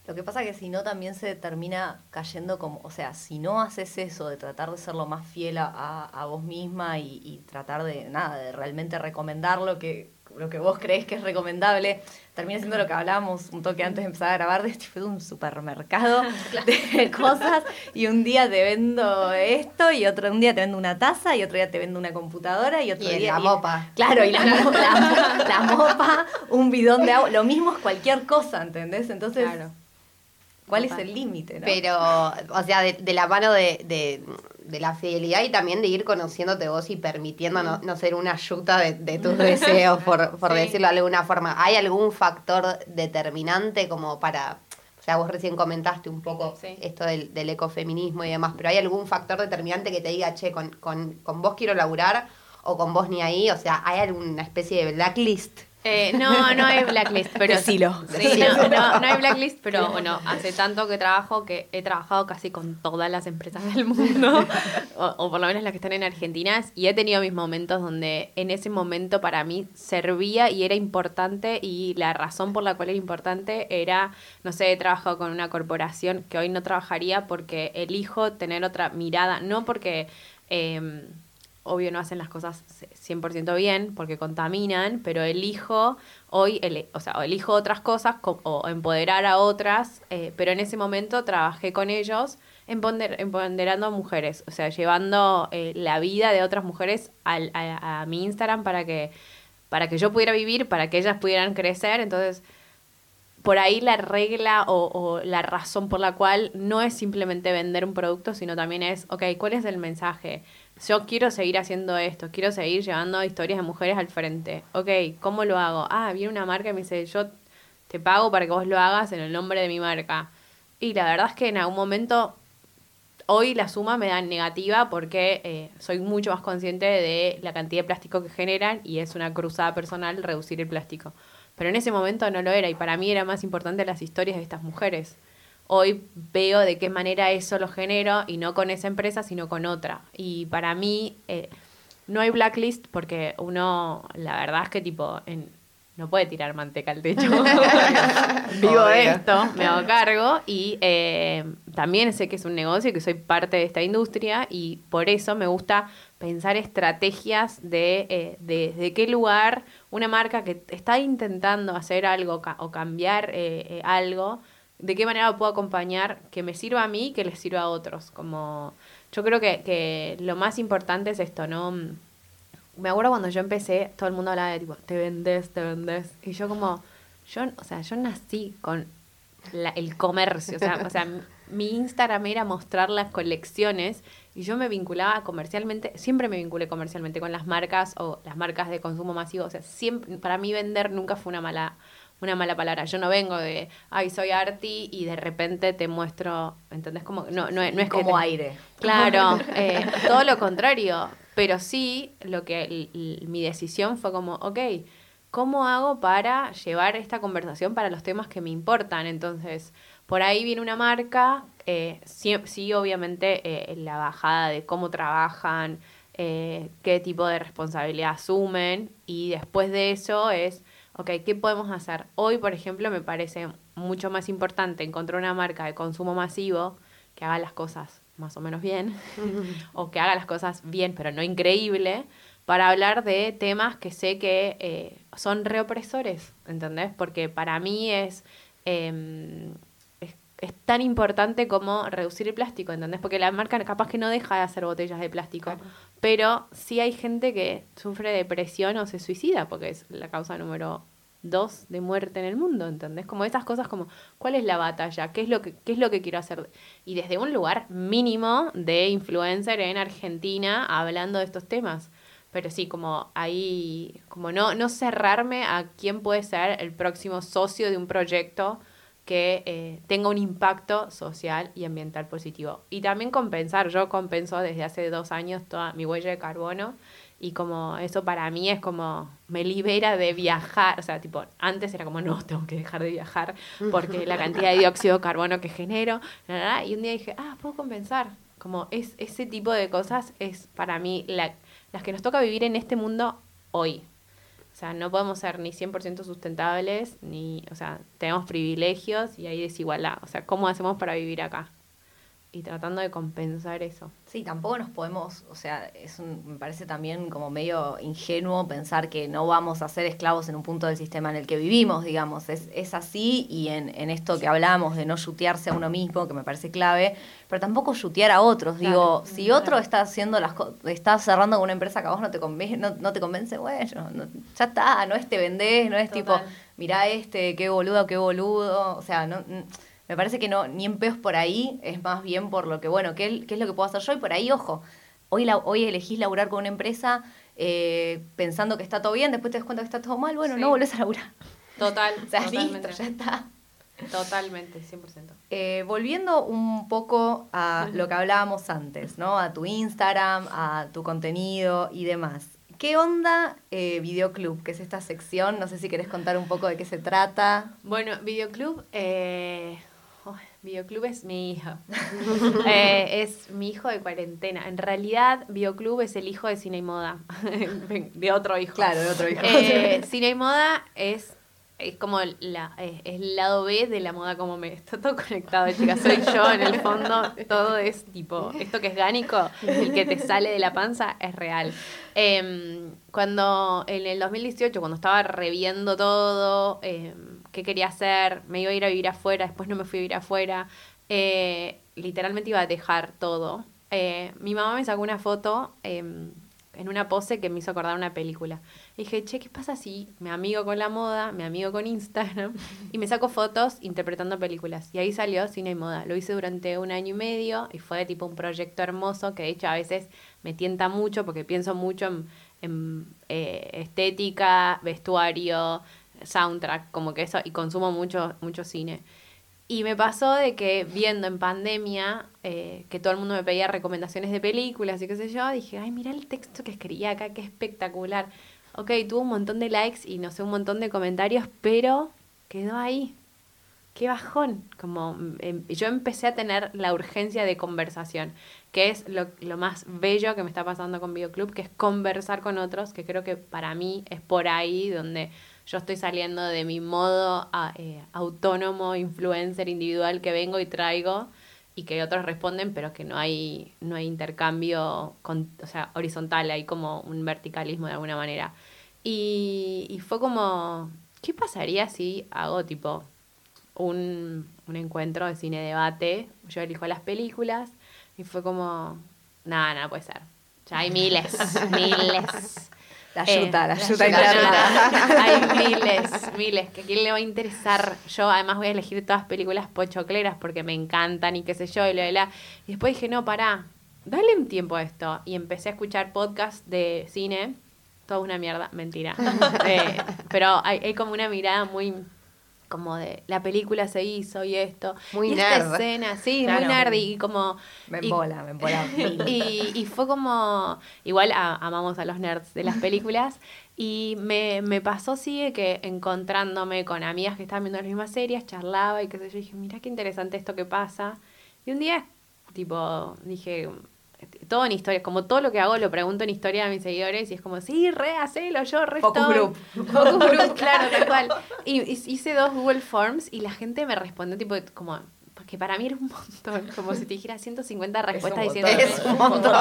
Lo que pasa es que si no también se termina cayendo como, o sea, si no haces eso de tratar de ser lo más fiel a, a vos misma y, y, tratar de, nada, de realmente recomendar lo que, lo que vos creés que es recomendable, termina siendo lo que hablábamos un toque antes de empezar a grabar, de este fue un supermercado de cosas, y un día te vendo esto, y otro un día te vendo una taza, y otro día te vendo una computadora, y otro Y día... la mopa. Claro, y la, mo- la- la mopa, un bidón de agua, lo mismo es cualquier cosa, ¿entendés? Entonces, Claro. ¿Cuál es el límite? no? Pero, o sea, de, de la mano de, de, de la fidelidad y también de ir conociéndote vos y permitiendo no, no ser una yuta de, de tus deseos, por, por Sí. decirlo de alguna forma. ¿Hay algún factor determinante como para... O sea, vos recién comentaste un poco Sí. esto del, del ecofeminismo y demás, pero ¿hay algún factor determinante que te diga, che, con, con, con vos quiero laburar o con vos ni ahí? O sea, ¿hay alguna especie de blacklist? Eh, no, no hay blacklist, pero. Sí, no, no, no hay blacklist, pero bueno, hace tanto que trabajo que he trabajado casi con todas las empresas del mundo, o, o por lo menos las que están en Argentina, y he tenido mis momentos donde en ese momento para mí servía y era importante y la razón por la cual era importante era, no sé, he trabajado con una corporación que hoy no trabajaría porque elijo tener otra mirada, no porque... em, obvio no hacen las cosas 100% bien porque contaminan, pero elijo hoy, o sea, elijo otras cosas co- o empoderar a otras, eh, pero en ese momento trabajé con ellos emponder- empoderando a mujeres, o sea, llevando eh, la vida de otras mujeres al- a, a mi Instagram para que, para que yo pudiera vivir, para que ellas pudieran crecer, entonces por ahí la regla o, o la razón por la cual no es simplemente vender un producto, sino también es, ok, ¿cuál es el mensaje? Yo quiero seguir haciendo esto, quiero seguir llevando historias de mujeres al frente. Ok, ¿cómo lo hago? Ah, viene una marca y me dice, yo te pago para que vos lo hagas en el nombre de mi marca. Y la verdad es que en algún momento, hoy la suma me da negativa porque eh, soy mucho más consciente de la cantidad de plástico que generan y es una cruzada personal reducir el plástico. Pero en ese momento no lo era y para mí era más importante las historias de estas mujeres. Hoy veo de qué manera eso lo genero y no con esa empresa, sino con otra. Y para mí eh, no hay blacklist porque uno, la verdad es que tipo, en, no puede tirar manteca al techo. Vivo de esto, me hago cargo y eh, también sé que es un negocio que soy parte de esta industria y por eso me gusta pensar estrategias de, eh, de, de qué lugar una marca que está intentando hacer algo ca- o cambiar eh, eh, algo, de qué manera puedo acompañar que me sirva a mí y que les sirva a otros. Como yo creo que, que lo más importante es esto, ¿no? Me acuerdo cuando yo empecé, todo el mundo hablaba de tipo, te vendes, te vendes. Y yo como, yo, o sea, yo nací con la- el comercio. O sea, o sea, mi Instagram era mostrar las colecciones y yo me vinculaba comercialmente, siempre me vinculé comercialmente con las marcas o las marcas de consumo masivo. O sea, siempre, para mí vender nunca fue una mala, una mala palabra. Yo no vengo de, ay, soy arty y de repente te muestro, ¿entendés? Como, no, no, no es que como te- aire. Claro, eh, todo lo contrario. Pero sí, lo que mi decisión fue como, ok, ¿cómo hago para llevar esta conversación para los temas que me importan? Entonces, por ahí viene una marca, eh, sí, sí, obviamente, eh, la bajada de cómo trabajan, eh, qué tipo de responsabilidad asumen, y después de eso es, ok, ¿qué podemos hacer? Hoy, por ejemplo, me parece mucho más importante encontrar una marca de consumo masivo que haga las cosas más o menos bien, o que haga las cosas bien, pero no increíble, para hablar de temas que sé que eh, son reopresores, ¿entendés? Porque para mí es, eh, es, tan importante como reducir el plástico, ¿entendés? Porque la marca capaz que no deja de hacer botellas de plástico, pero sí hay gente que sufre depresión o se suicida, porque es la causa número dos de muerte en el mundo, ¿entendés? Como esas cosas como, ¿cuál es la batalla? ¿Qué es lo que, qué es lo que quiero hacer? Y desde un lugar mínimo de influencer en Argentina hablando de estos temas. Pero sí, como ahí, como no, no cerrarme a quién puede ser el próximo socio de un proyecto que eh, tenga un impacto social y ambiental positivo. Y también compensar, yo compenso desde hace dos años toda mi huella de carbono y como eso para mí es como me libera de viajar, o sea, tipo, antes era como, no, tengo que dejar de viajar porque la cantidad de dióxido de carbono que genero, y un día dije, ah, puedo compensar. Como es, ese tipo de cosas es para mí la, las que nos toca vivir en este mundo hoy. O sea, no podemos ser ni 100% sustentables, ni, o sea, tenemos privilegios y hay desigualdad. O sea, ¿cómo hacemos para vivir acá? Y tratando de compensar eso. Sí, tampoco nos podemos, o sea, es un, me parece también como medio ingenuo pensar que no vamos a ser esclavos en un punto del sistema en el que vivimos, digamos. Es, es así y en, en esto que hablamos de no chutearse a uno mismo, que me parece clave, pero tampoco chutear a otros. Digo, si otro está haciendo las está cerrando con una empresa que a vos no te convence, no, no te convence bueno, no- ya está, no es te vendés, no es tipo, mirá este, qué boludo, qué boludo. O sea, no, me parece que no, ni en peos por ahí, es más bien por lo que, bueno, ¿qué, qué es lo que puedo hacer yo? Y por ahí, ojo, hoy, la, hoy elegís laburar con una empresa eh, pensando que está todo bien, después te das cuenta que está todo mal, bueno, Sí. no volvés a laburar. Total, O sea, listo, totalmente. ya está. Totalmente, 100%. Eh, volviendo un poco a lo que hablábamos antes, ¿no? A tu Instagram, a tu contenido y demás. ¿Qué onda eh, Videoclub? Que es esta sección, no sé si querés contar un poco de qué se trata. Bueno, Videoclub, eh, Videoclub es mi hija. Eh, es mi hijo de cuarentena. En realidad, Videoclub es el hijo de Cine y Moda, de otro hijo. Claro, de otro hijo. Eh, cine y moda es, es como la, es, es el lado B de la moda como me. Está todo conectado, chicas. Soy yo en el fondo. Todo es tipo, esto que es gánico, el que te sale de la panza, es real. Em, cuando en el 2018, cuando estaba reviendo todo, em, qué quería hacer, me iba a ir a vivir afuera, después no me fui a vivir afuera, eh, literalmente iba a dejar todo. Eh, mi mamá me sacó una foto em, en una pose que me hizo acordar una película. Y dije, che, ¿qué pasa si me amigo con la moda, me amigo con Instagram y me saco fotos interpretando películas? Y ahí salió Cine y Moda. Lo hice durante un año y medio y fue tipo un proyecto hermoso que de hecho a veces me tienta mucho porque pienso mucho en, en, eh, estética, vestuario, soundtrack, como que eso, y consumo mucho, mucho cine. Y me pasó de que viendo en pandemia eh, que todo el mundo me pedía recomendaciones de películas y qué sé yo, dije, ay, mira el texto que escribía acá, qué espectacular. Ok, tuvo un montón de likes y no sé, un montón de comentarios, pero quedó ahí. Qué bajón. Como em, yo empecé a tener la urgencia de conversación, que es lo, lo más bello que me está pasando con Videoclub, que es conversar con otros, que creo que para mí es por ahí donde yo estoy saliendo de mi modo a- eh, autónomo, influencer, individual que vengo y traigo y que otros responden, pero que no hay, no hay intercambio con, o sea, horizontal, hay como un verticalismo de alguna manera. Y, y fue como, ¿qué pasaría si hago tipo un, un encuentro de cine debate? Yo elijo las películas y fue como, nada, nada puede ser. Ya hay miles, miles. La Eh, yuta, la no, Hay miles, miles. Que a quién le va a interesar. Yo además voy a elegir todas películas pochocleras porque me encantan y qué sé yo, y lo de la. Y después dije, no, pará, dale un tiempo a esto. Y empecé a escuchar podcasts de cine. Toda una mierda, mentira. Eh, pero hay, hay como una mirada muy como de la película se hizo y esto. Muy y esta escena, sí, Claro. muy nerd y como Me y- embola, me embola. y, y fue como, igual a- amamos a los nerds de las películas, y me, me pasó, sigue que encontrándome con amigas que estaban viendo las mismas series, charlaba y qué sé yo, dije, mira qué interesante esto que pasa. Y un día, tipo, dije, todo en historia, como todo lo que hago lo pregunto en historia a mis seguidores y es como, sí, re, hacelo, yo re Focus estoy". group. Focus group, claro, tal cual. Y, y hice dos Google Forms y la gente me respondió tipo como porque para mí era un montón, como si te dijera 150 respuestas un diciendo. Es un montón.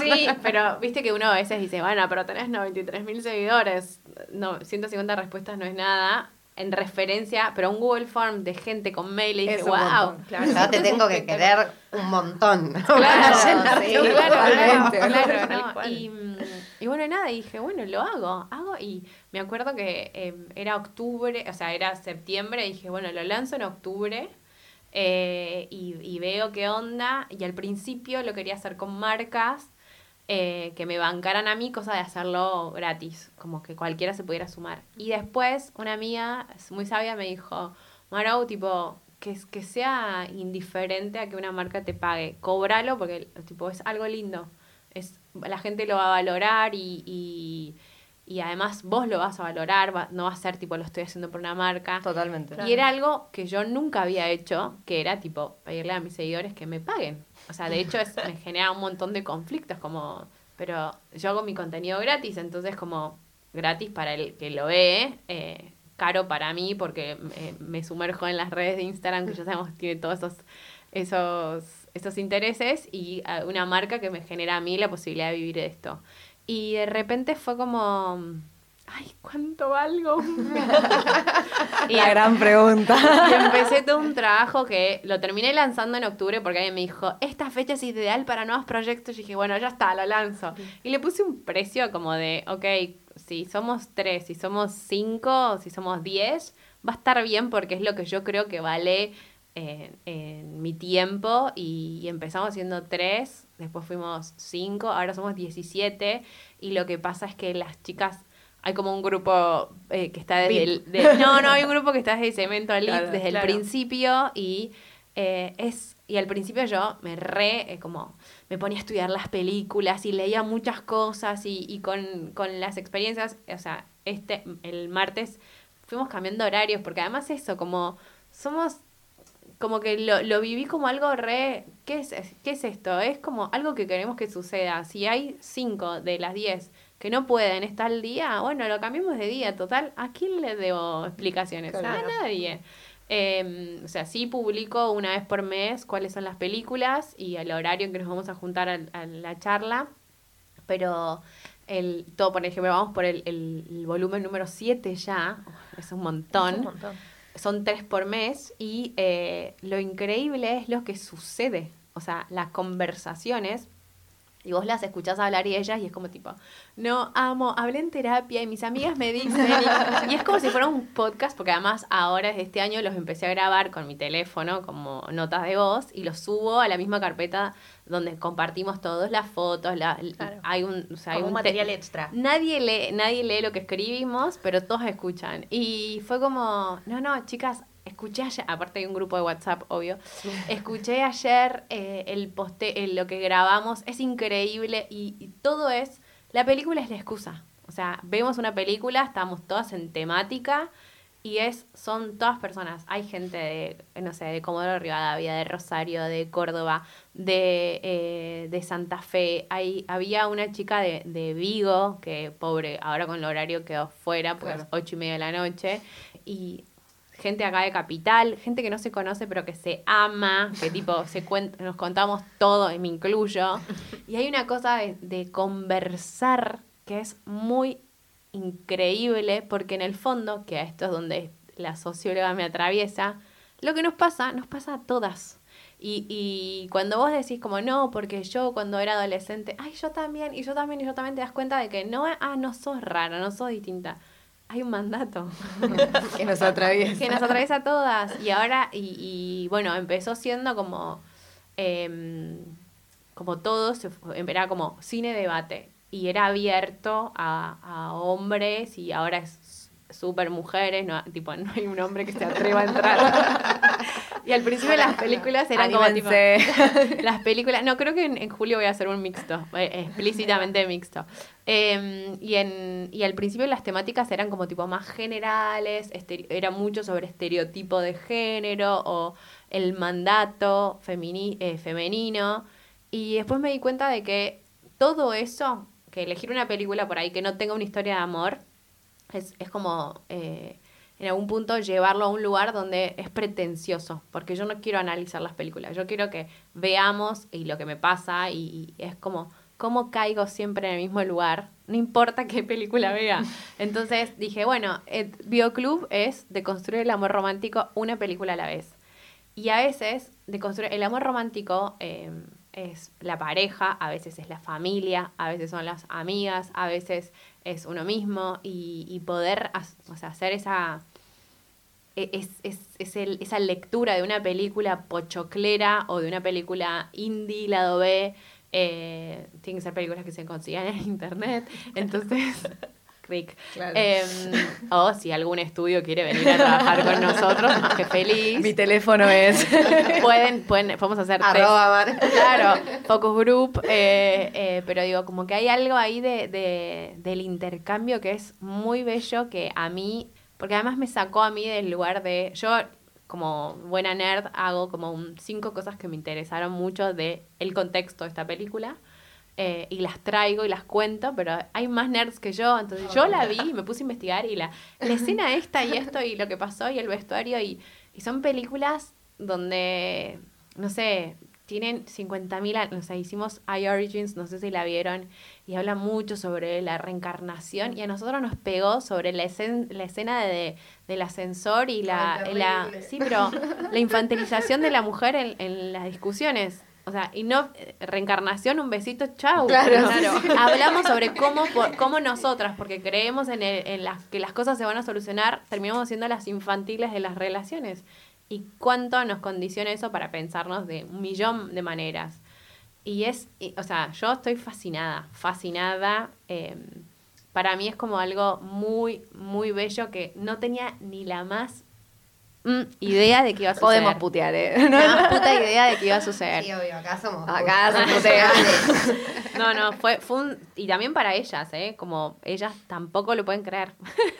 Sí, pero viste que uno a veces dice, bueno, pero tenés 93 mil seguidores, no, 150 respuestas no es nada, en referencia, pero un Google Form de gente con mail y dije, wow. montón, claro. Ya te tengo que querer un montón. Claro, sí, claro, claro, ¿no? Y, mm, y bueno, nada, y dije, bueno, lo hago, hago, y me acuerdo que eh, era octubre, o sea, era septiembre, y dije, bueno, lo lanzo en octubre, eh, y, y veo qué onda, y al principio lo quería hacer con marcas, eh, que me bancaran a mí, cosa de hacerlo gratis, como que cualquiera se pudiera sumar. Y después una amiga muy sabia me dijo, Marou, tipo, que, es- que sea indiferente a que una marca te pague, cóbralo porque tipo, es algo lindo. Es, la gente lo va a valorar y, y, y además vos lo vas a valorar, va- no va a ser tipo lo estoy haciendo por una marca. Totalmente. Y era algo que yo nunca había hecho, que era tipo pedirle a mis seguidores que me paguen. O sea, de hecho es, me genera un montón de conflictos, como, pero yo hago mi contenido gratis, entonces como gratis para el que lo ve, eh, caro para mí porque me sumerjo en las redes de Instagram, que ya sabemos tiene todos esos, esos esos intereses y una marca que me genera a mí la posibilidad de vivir esto. Y de repente fue como, ay, ¿cuánto valgo? y la gran pregunta. y empecé todo un trabajo que lo terminé lanzando en octubre porque alguien me dijo, esta fecha es ideal para nuevos proyectos. Y dije, bueno, ya está, lo lanzo. Y le puse un precio como de, ok, si somos tres, si somos cinco, si somos diez, va a estar bien porque es lo que yo creo que vale en, mi tiempo y, empezamos siendo tres, después fuimos cinco, ahora somos 17 y lo que pasa es que las chicas, hay como un grupo eh, que está desde el... no, no, hay un grupo que está desde Cemento desde el principio y eh, es... Y al principio yo me re, eh, como, me ponía a estudiar las películas y leía muchas cosas y, y con, con las experiencias, o sea, este, el martes fuimos cambiando horarios, porque además eso, como somos como que lo, lo viví como algo re... ¿qué es, ¿Qué es esto? Es como algo que queremos que suceda. Si hay cinco de las diez que no pueden estar al día, bueno, lo cambiamos de día. Total, ¿a quién le debo explicaciones? A nadie. Em, o sea, sí publico una vez por mes cuáles son las películas y el horario en que nos vamos a juntar a, la charla, pero el todo, por ejemplo, vamos por el, el, volumen número 7 ya, es un montón. Es un montón son tres por mes y eh, lo increíble es lo que sucede. O sea, las conversaciones y vos las escuchás hablar y ellas y es como tipo, no, amo, hablé en terapia y mis amigas me dicen, y, es como si fuera un podcast, porque además ahora desde este año los empecé a grabar con mi teléfono como notas de voz y los subo a la misma carpeta donde compartimos todos las fotos, la, hay un, o sea, hay un, material extra. Nadie lee, nadie lee lo que escribimos, pero todos escuchan. Y fue como, no, no, chicas, escuché ayer, aparte hay un grupo de WhatsApp, obvio, escuché ayer eh, el poste, eh, lo que grabamos, es increíble y, todo es, la película es la excusa. O sea, vemos una película, estamos todas en temática y es, son todas personas. Hay gente de, no sé, de Comodoro Rivadavia, de Rosario, de Córdoba, de, eh, de Santa Fe. Hay, había una chica de, de Vigo, que pobre, ahora con el horario quedó fuera, pues ocho y media de la noche. Y gente acá de Capital, gente que no se conoce pero que se ama, que tipo se nos contamos todo y me incluyo. Y hay una cosa de, conversar que es muy increíble porque en el fondo, que a esto es donde la socióloga me atraviesa, lo que nos pasa, nos pasa a todas. Y, y cuando vos decís como no, porque yo cuando era adolescente, ay, yo también, y yo también, y yo también te das cuenta de que no, ah, no sos rara, no sos distinta hay un mandato que nos atraviesa. que nos atraviesa a todas. Y ahora, y, y bueno, empezó siendo como, eh, como todo, se era como cine debate. Y era abierto a, a hombres y ahora es súper mujeres, no, tipo, no hay un hombre que se atreva a entrar. y al principio las películas eran como tipo, las películas, no, creo que en, julio voy a hacer un mixto, eh, explícitamente mixto. Em, y, en, y al principio las temáticas eran como tipo más generales, era mucho sobre estereotipo de género o el mandato eh, femenino. Y después me di cuenta de que todo eso, que elegir una película por ahí que no tenga una historia de amor, es, es como eh, en algún punto llevarlo a un lugar donde es pretencioso, porque yo no quiero analizar las películas, yo quiero que veamos y lo que me pasa y, es como cómo caigo siempre en el mismo lugar, no importa qué película vea. Entonces dije, bueno, el Bioclub es de construir el amor romántico una película a la vez. Y a veces, de construir el amor romántico eh, es la pareja, a veces es la familia, a veces son las amigas, a veces es uno mismo y, poder hacer esa, e, es, es, es el, esa lectura de una película pochoclera o de una película indie, lado B. Eh, tienen que ser películas que se consigan en internet. Entonces, Rick. Em, o si algún estudio quiere venir a trabajar con nosotros, más que feliz. Mi teléfono es. pueden, pueden, podemos hacer Arroba, Claro, focus group. Eh, eh, pero digo, como que hay algo ahí de, de, del intercambio que es muy bello que a mí, porque además me sacó a mí del lugar de. Yo como buena nerd hago como cinco cosas que me interesaron mucho de el contexto de esta película eh, y las traigo y las cuento, pero hay más nerds que yo, entonces yo la vi y me puse a investigar y la, la escena esta y esto y lo que pasó y el vestuario y, y son películas donde, no sé, tienen 50.000 años, o sea, hicimos iOrigins, no sé si la vieron, y habla mucho sobre la reencarnación, y a nosotros nos pegó sobre la, escen- la escena de, del ascensor y la, Ay, la- sí, pero la infantilización de la mujer en, en las discusiones. O sea, y no eh, reencarnación, un besito, chau. Claro, claro. Hablamos sobre cómo, por- cómo nosotras, porque creemos en, el- en las, que las cosas se van a solucionar, terminamos siendo las infantiles de las relaciones. Y cuánto nos condiciona eso para pensarnos de un millón de maneras. Y es, y, o sea, yo estoy fascinada, fascinada. eh, para mí es como algo muy, muy bello que no tenía ni la más mm, idea de que iba a suceder. Podemos putear, ¿eh? La más puta idea de que iba a suceder. Sí, obvio, acá somos. Acá putea. No, no, fue, fue un... Y también para ellas, ¿eh? Como ellas tampoco lo pueden creer.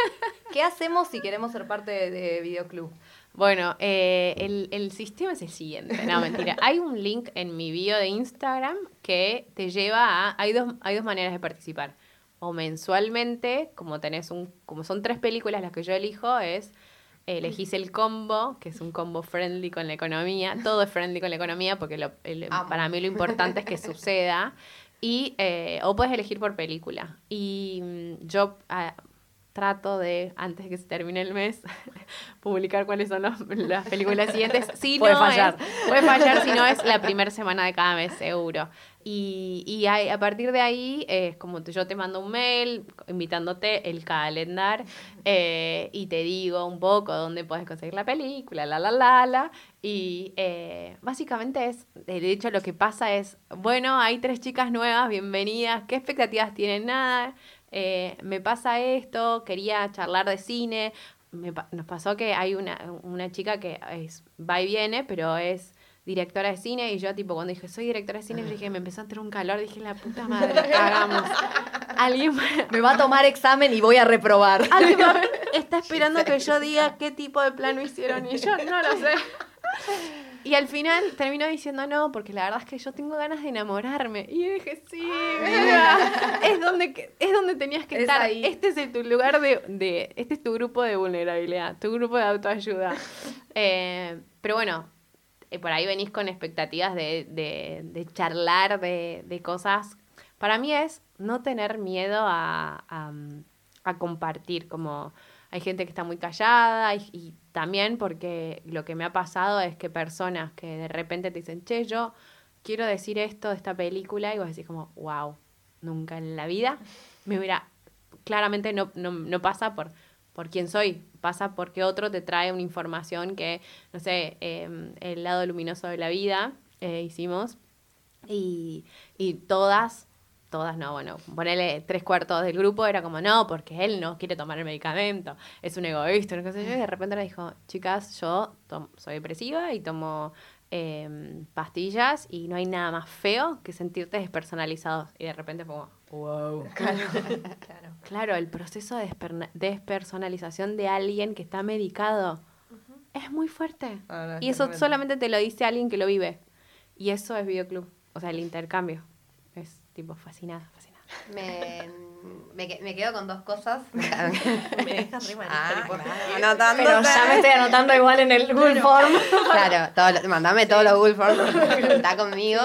¿Qué hacemos si queremos ser parte de, de Videoclub? Bueno, eh, el, el sistema es el siguiente. No, mentira. Hay un link en mi bio de Instagram que te lleva a... Hay dos, hay dos maneras de participar. O mensualmente, como tenés un... Como son tres películas las que yo elijo, es... Elegís el combo, que es un combo friendly con la economía. Todo es friendly con la economía porque lo- el- para mí lo importante es que suceda. Y, eh, o puedes elegir por película. Y mm, yo ah, trato de, antes de que se termine el mes, publicar cuáles son los- las películas siguientes. Si Puede no fallar. es- puede fallar si no es la primera semana de cada mes, seguro. Y, y ahí- a partir de ahí es como te- yo te mando un mail invitándote el calendar eh, y te digo un poco dónde puedes conseguir la película, la, la, la, la. Y eh, básicamente es, de hecho lo que pasa es, bueno, hay tres chicas nuevas, bienvenidas, ¿qué expectativas tienen? Nada, eh, me pasa esto, quería charlar de cine. Me nos pasó que hay una, una chica que es, va y viene, pero es directora de cine y yo tipo cuando dije soy directora de cine yo dije me empezó a entrar un calor dije la puta madre cagamos alguien Me va a tomar examen y voy a reprobar. alguien va- está esperando que yo diga qué tipo de plano hicieron y yo no lo sé y al final terminó diciendo no, porque la verdad es que yo tengo ganas de enamorarme. Y yo dije, sí, mira, es donde, que- es donde tenías que Es estar. ahí. Este es el- tu lugar de, de, este es tu grupo de vulnerabilidad, tu grupo de autoayuda. Eh, pero bueno, por ahí venís con expectativas de, de, de charlar de, de cosas. Para mí es no tener miedo a, a, a compartir, como hay gente que está muy callada y, y también porque lo que me ha pasado es que personas que de repente te dicen, che, yo quiero decir esto de esta película y vos decís como, wow, nunca en la vida me hubiera, claramente no, no, no pasa por, por quién soy, pasa porque otro te trae una información que, no sé, eh, el lado luminoso de la vida eh, hicimos. Y, y todas, todas no, bueno, ponerle tres cuartos del grupo era como, no, porque él no quiere tomar el medicamento, es un egoísta, no sé yo, y de repente le dijo, chicas, yo soy depresiva y tomo eh, pastillas y no hay nada más feo que sentirte despersonalizado. Y de repente fue como, wow. Claro. Claro, el proceso de despersonalización de alguien que está medicado es muy fuerte. Ah, no, y eso solamente te lo dice alguien que lo vive. Y eso es videoclub. O sea, el intercambio. Es tipo fascinada, fascinada. Me, me, me quedo con dos cosas. Me dejas re Ah, tipo, claro, anotando. Pero ya me estoy anotando igual en el Google Form. Claro, todo lo- mandame todos los Google Forms, está conmigo.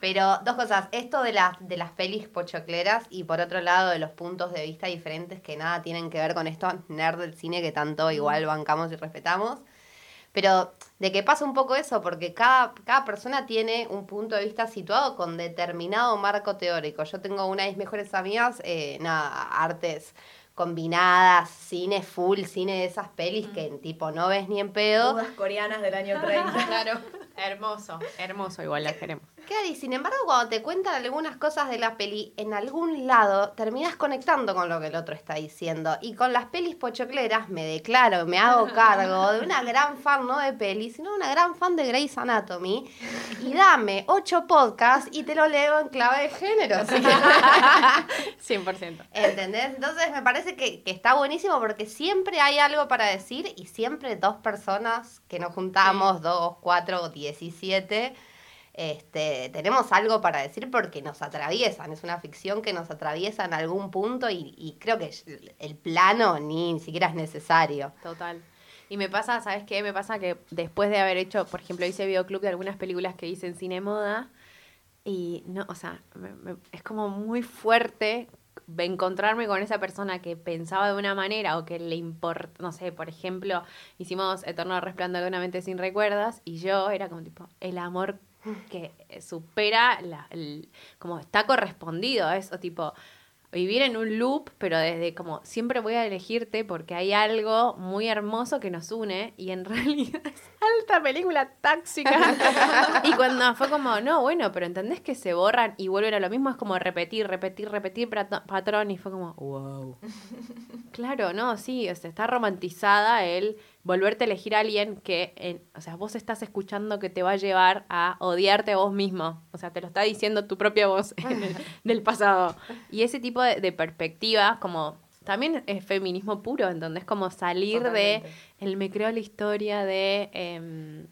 Pero dos cosas, esto de las, de las pelis pochocleras y por otro lado de los puntos de vista diferentes que nada tienen que ver con esto nerd del cine que tanto igual bancamos y respetamos. Pero de que pasa un poco eso, porque cada, cada persona tiene un punto de vista situado con determinado marco teórico. Yo tengo una de mis mejores amigas, eh, nada, artes combinadas, cine full, cine de esas pelis que tipo no ves ni en pedo. Dudas coreanas del año 30. Claro. Hermoso, hermoso, igual la queremos. Claro, y sin embargo, cuando te cuentan algunas cosas de la peli, en algún lado terminas conectando con lo que el otro está diciendo. Y con las pelis pochocleras me declaro, me hago cargo de una gran fan, no de pelis, sino una gran fan de Grey's Anatomy. Y dame ocho podcasts y te lo leo en clave de género. que- 100%. ¿Entendés? Entonces me parece que, que está buenísimo porque siempre hay algo para decir y siempre dos personas que nos juntamos, dos, cuatro, diecisiete, este, tenemos algo para decir porque nos atraviesan. Es una ficción que nos atraviesa en algún punto y, creo que el plano ni, siquiera es necesario. Total. Y me pasa, ¿sabes qué? Me pasa que después de haber hecho, por ejemplo, hice videoclub de algunas películas que hice en cine moda, y no, o sea, es como muy fuerte encontrarme con esa persona que pensaba de una manera o que le importa, no sé, por ejemplo, hicimos Eterno Resplandor de una mente sin recuerdas y yo era como tipo, el amor que supera, la, el, como está correspondido eso, tipo, vivir en un loop, pero desde como siempre voy a elegirte porque hay algo muy hermoso que nos une y en realidad es alta película táxica. y cuando fue como, no, bueno, pero entendés que se borran y vuelven a lo mismo, es como repetir, repetir, repetir patrón y fue como, wow. claro, no, sí, o sea, está romantizada el volverte a elegir a alguien que, o sea, vos estás escuchando que te va a llevar a odiarte a vos mismo. O sea, te lo está diciendo tu propia voz del pasado. Y ese tipo de, perspectiva, como también es feminismo puro, entonces como salir de el me creo la historia de, em,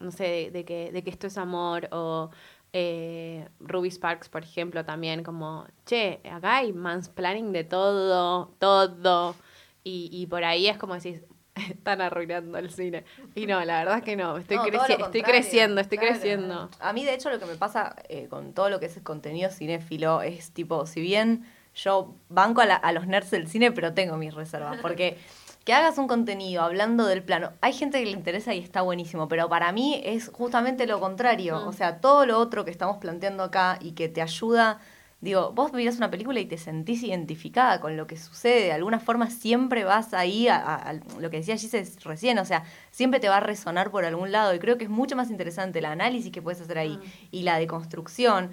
no sé, de, que, de que esto es amor o... Eh, Ruby Sparks, por ejemplo, también como, che, acá hay mansplaining de todo, todo. Y, y por ahí es como decir, están arruinando el cine. Y no, la verdad es que no, estoy, estoy creciendo, estoy creciendo. A mí, de hecho, lo que me pasa eh, con todo lo que es el contenido cinéfilo es tipo, si bien yo banco a, a los nerds del cine, pero tengo mis reservas, porque que hagas un contenido hablando del plano, hay gente que le interesa y está buenísimo, pero para mí es justamente lo contrario, mm. o sea, todo lo otro que estamos planteando acá y que te ayuda Digo, vos mirás una película y te sentís identificada con lo que sucede, de alguna forma siempre vas ahí a, lo que decía Gise recién, o sea, siempre te va a resonar por algún lado. Y creo que es mucho más interesante el análisis que puedes hacer ahí mm. y la deconstrucción,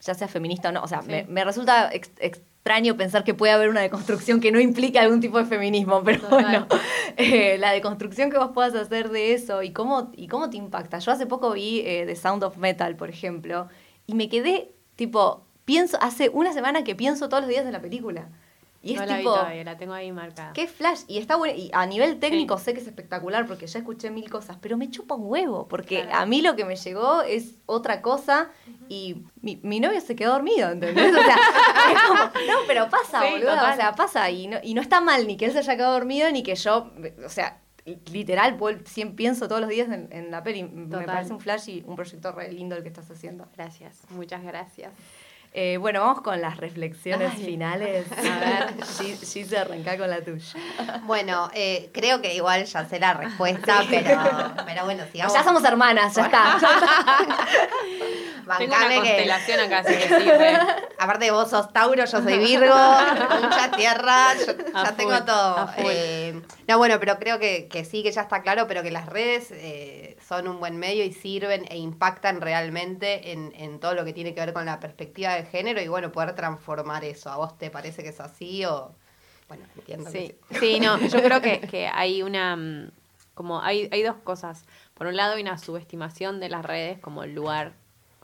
ya sea feminista o no, o sea, me, resulta extraño pensar que puede haber una deconstrucción que no implique algún tipo de feminismo, pero bueno, eh, la deconstrucción que vos puedas hacer de eso y cómo, y cómo te impacta. Yo hace poco vi eh, The Sound of Metal, por ejemplo, y me quedé tipo pienso, hace una semana que pienso todos los días de la película. Y es la tipo, la tengo ahí marcada. Qué flash. Y está bueno. Y a nivel técnico sé que es espectacular porque ya escuché mil cosas, pero me chupa un huevo. Porque a mí lo que me llegó es otra cosa y mi, mi, novio se quedó dormido, ¿entendés? O sea, es como, no, pero pasa, boludo. O sea, pasa. Y no, y no está mal ni que él se haya quedado dormido ni que yo, o sea, literal, pienso todos los días en, la peli. Me parece un flash y un proyecto re lindo el que estás haciendo. Gracias, muchas gracias. Eh, bueno, vamos con las reflexiones finales. A ver, se arranca con la tuya. Bueno, eh, creo que igual ya sé la respuesta, pero, pero bueno, sigamos. Ya somos hermanas, ya está. Tengo una constelación acá, si me sirve. Aparte vos sos Tauro, yo soy Virgo, mucha tierra, ya tengo todo. Eh, no, bueno, pero creo que, que, sí, que ya está claro, pero que las redes son un buen medio y sirven e impactan realmente en, en todo lo que tiene que ver con la perspectiva de género y bueno, poder transformar eso. ¿A vos te parece que es así o...? Bueno, entiendo sí. sí, no, yo creo que, que hay una... Mm, como hay, hay dos cosas. Por un lado hay una subestimación de las redes como el lugar.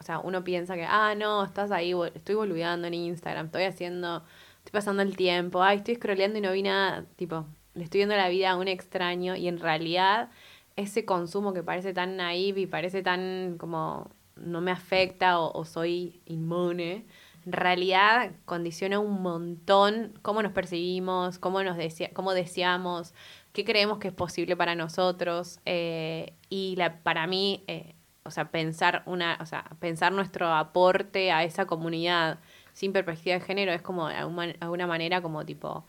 O sea, uno piensa que, ah, no, estás ahí, estoy boludeando en Instagram, estoy haciendo, estoy pasando el tiempo, ay, estoy scrolleando y no vi nada. Tipo, le estoy viendo la vida a un extraño y en realidad ese consumo que parece tan naive y parece tan como no me afecta o, soy inmune, en realidad condiciona un montón cómo nos percibimos, cómo, nos cómo deseamos, qué creemos que es posible para nosotros. Eh, y para mí, eh, o sea, pensar una, o sea, pensar nuestro aporte a esa comunidad sin perspectiva de género es como de alguna manera como tipo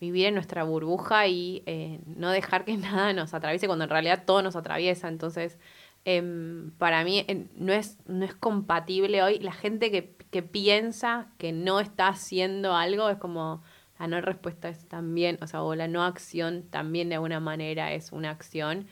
vivir en nuestra burbuja y eh, no dejar que nada nos atraviese cuando en realidad todo nos atraviesa. Entonces, em, para mí no, es, no es compatible hoy. La gente que, que, piensa que no está haciendo algo es como la no respuesta es también, o sea, o la no acción también de alguna manera es una acción.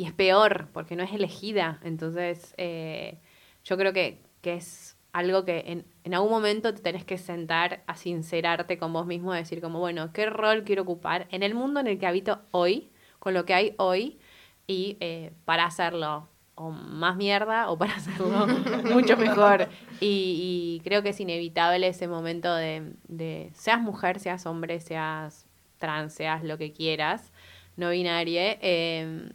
Y es peor porque no es elegida. Entonces, eh, yo creo que, que es algo que en, algún momento te tenés que sentar a sincerarte con vos mismo, decir como, bueno, ¿qué rol quiero ocupar en el mundo en el que habito hoy, con lo que hay hoy, y eh, para hacerlo o más mierda o para hacerlo mucho mejor? Y, creo que es inevitable ese momento de, seas mujer, seas hombre, seas trans, seas lo que quieras, no binaria, eh,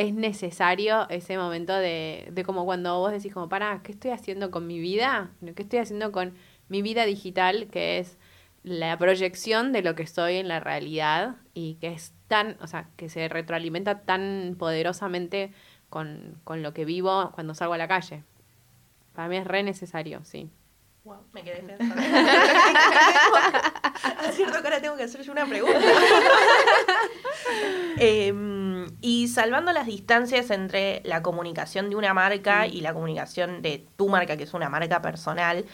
es necesario ese momento de, de como cuando vos decís como, para, ¿qué estoy haciendo con mi vida? ¿Qué estoy haciendo con mi vida digital? Que es la proyección de lo que soy en la realidad. y que es tan, o sea, que se retroalimenta tan poderosamente con, con lo que vivo cuando salgo a la calle. Para mí es re necesario, sí. Wow, me quedé pensando. es cierto que ahora tengo que hacer yo una pregunta. Em, y salvando las distancias entre la comunicación de una marca y la comunicación de tu marca, que es una marca personal,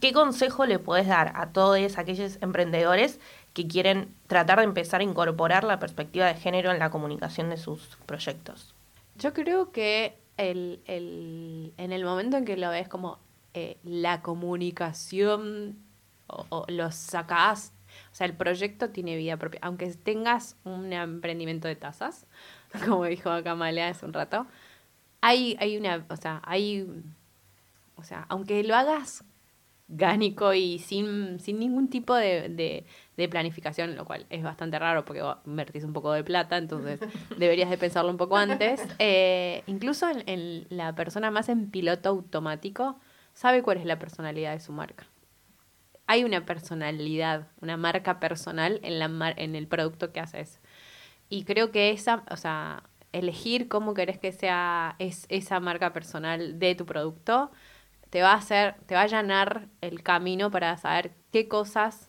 ¿qué consejo le puedes dar a todos aquellos emprendedores que quieren tratar de empezar a incorporar la perspectiva de género en la comunicación de sus proyectos? Yo creo que el, el, en el momento en que lo ves como eh, la comunicación o, o lo sacás, o sea, el proyecto tiene vida propia. Aunque tengas un emprendimiento de tazas, como dijo Camalea hace un rato, hay, hay una, o sea, hay, o sea, aunque lo hagas gánico y sin, sin ningún tipo de, de, de, planificación, lo cual es bastante raro porque invertís un poco de plata, entonces deberías de pensarlo un poco antes. Eh, incluso en, en, la persona más en piloto automático sabe cuál es la personalidad de su marca. Hay una personalidad, una marca personal en, la mar en el producto que haces. Y creo que esa, o sea, elegir cómo querés que sea es, esa marca personal de tu producto, te va a hacer, te va a allanar el camino para saber qué cosas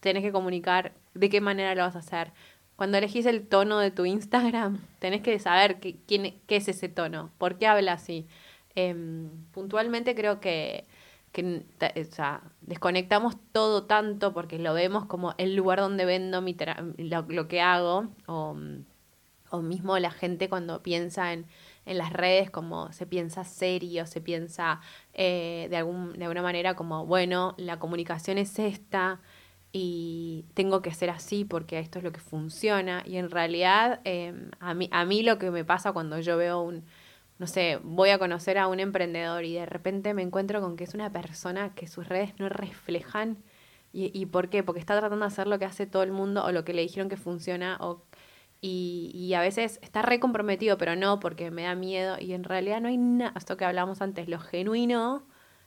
tenés que comunicar, de qué manera lo vas a hacer. Cuando elegís el tono de tu Instagram, tenés que saber qué, quién, qué es ese tono, por qué habla así. Eh, puntualmente creo que, que o sea, desconectamos todo tanto porque lo vemos como el lugar donde vendo mi lo, lo, que hago o, o mismo la gente cuando piensa en en las redes como se piensa serio, se piensa eh, de, algún, de alguna manera como, bueno, la comunicación es esta y tengo que ser así porque esto es lo que funciona. Y en realidad eh, a, mí, a mí lo que me pasa cuando yo veo un, no sé, voy a conocer a un emprendedor y de repente me encuentro con que es una persona que sus redes no reflejan. ¿Y, y por qué? Porque está tratando de hacer lo que hace todo el mundo o lo que le dijeron que funciona o y, y, a veces está re comprometido, pero no porque me da miedo. Y en realidad no hay nada, esto que hablamos antes, lo genuino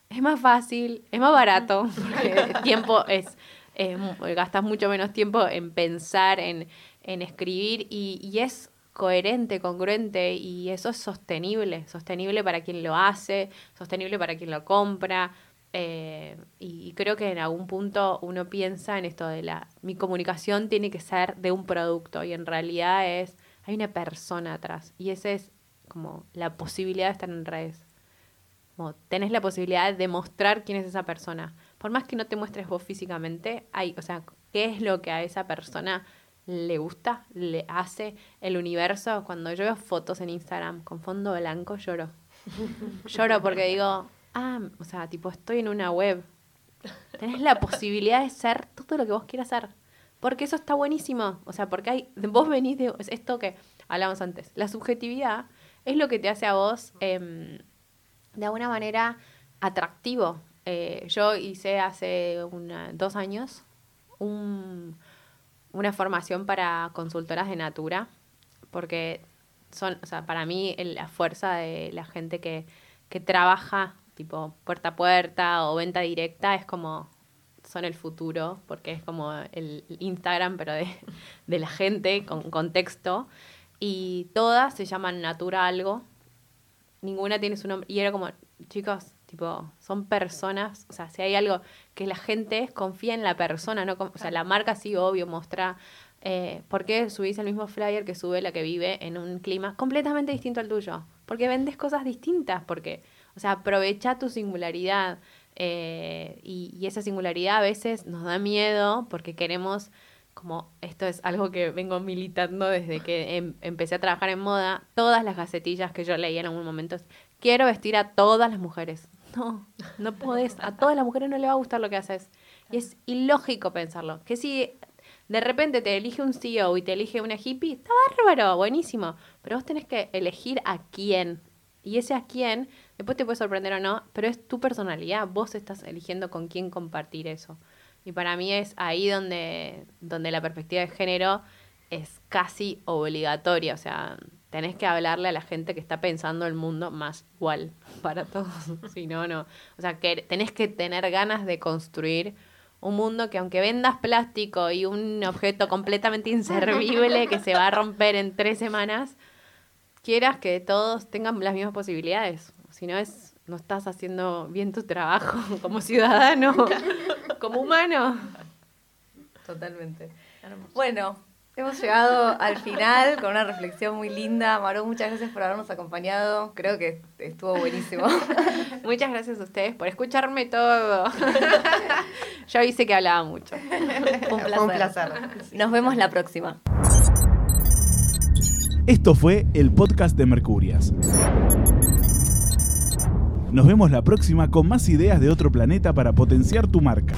es más fácil, es más barato, porque el tiempo es, es, gastas mucho menos tiempo en pensar, en, en escribir y, y es coherente, congruente y eso es sostenible, sostenible para quien lo hace, sostenible para quien lo compra, eh, y creo que en algún punto uno piensa en esto de la, mi comunicación tiene que ser de un producto y en realidad es, hay una persona atrás y esa es como la posibilidad de estar en redes. Como tenés la posibilidad de mostrar quién es esa persona. Por más que no te muestres vos físicamente, hay, o sea, qué es lo que a esa persona le gusta, le hace el universo. Cuando yo veo fotos en Instagram con fondo blanco, lloro. lloro porque digo, ah, o sea, tipo, estoy en una web. Tenés la posibilidad de ser todo lo que vos quieras ser. Porque eso está buenísimo. O sea, porque hay, vos venís de esto que hablábamos antes. La subjetividad es lo que te hace a vos, eh, de alguna manera, atractivo. Eh, yo hice hace una, dos años un, una formación para consultoras de Natura, porque son, o sea, para mí la fuerza de la gente que, que trabaja tipo puerta a puerta o venta directa, es como son el futuro, porque es como el Instagram, pero de, de la gente, con contexto. Y todas se llaman Natura algo. Ninguna tiene su nombre. Y era como, chicos, tipo, son personas. O sea, si hay algo que la gente confía en la persona, ¿no? O sea, la marca sí, obvio, muestra. Eh, ¿Por qué subís el mismo flyer que sube la que vive en un clima completamente distinto al tuyo? Porque vendes cosas distintas, porque o sea, aprovecha tu singularidad. Eh, y, y, esa singularidad a veces nos da miedo porque queremos, como esto es algo que vengo militando desde que em, empecé a trabajar en moda, todas las gacetillas que yo leía en algún momento, es, quiero vestir a todas las mujeres. No, no podés, a todas las mujeres no le va a gustar lo que haces. Y es ilógico pensarlo. Que si de repente te elige un CEO y te elige una hippie, está bárbaro, buenísimo. Pero vos tenés que elegir a quién. Y ese a quién Después te puede sorprender o no, pero es tu personalidad, vos estás eligiendo con quién compartir eso. Y para mí es ahí donde, donde la perspectiva de género es casi obligatoria, o sea, tenés que hablarle a la gente que está pensando el mundo más igual para todos, si no, no. O sea, que tenés que tener ganas de construir un mundo que aunque vendas plástico y un objeto completamente inservible que se va a romper en tres semanas, quieras que todos tengan las mismas posibilidades. Si no es, no estás haciendo bien tu trabajo como ciudadano, como humano. Totalmente. Bueno, hemos llegado al final con una reflexión muy linda. Maro, muchas gracias por habernos acompañado. Creo que estuvo buenísimo. Muchas gracias a ustedes por escucharme todo. Yo hice que hablaba mucho. Un placer. Un placer. Nos vemos la próxima. Esto fue el podcast de Mercurias. Nos vemos la próxima con más ideas de otro planeta para potenciar tu marca.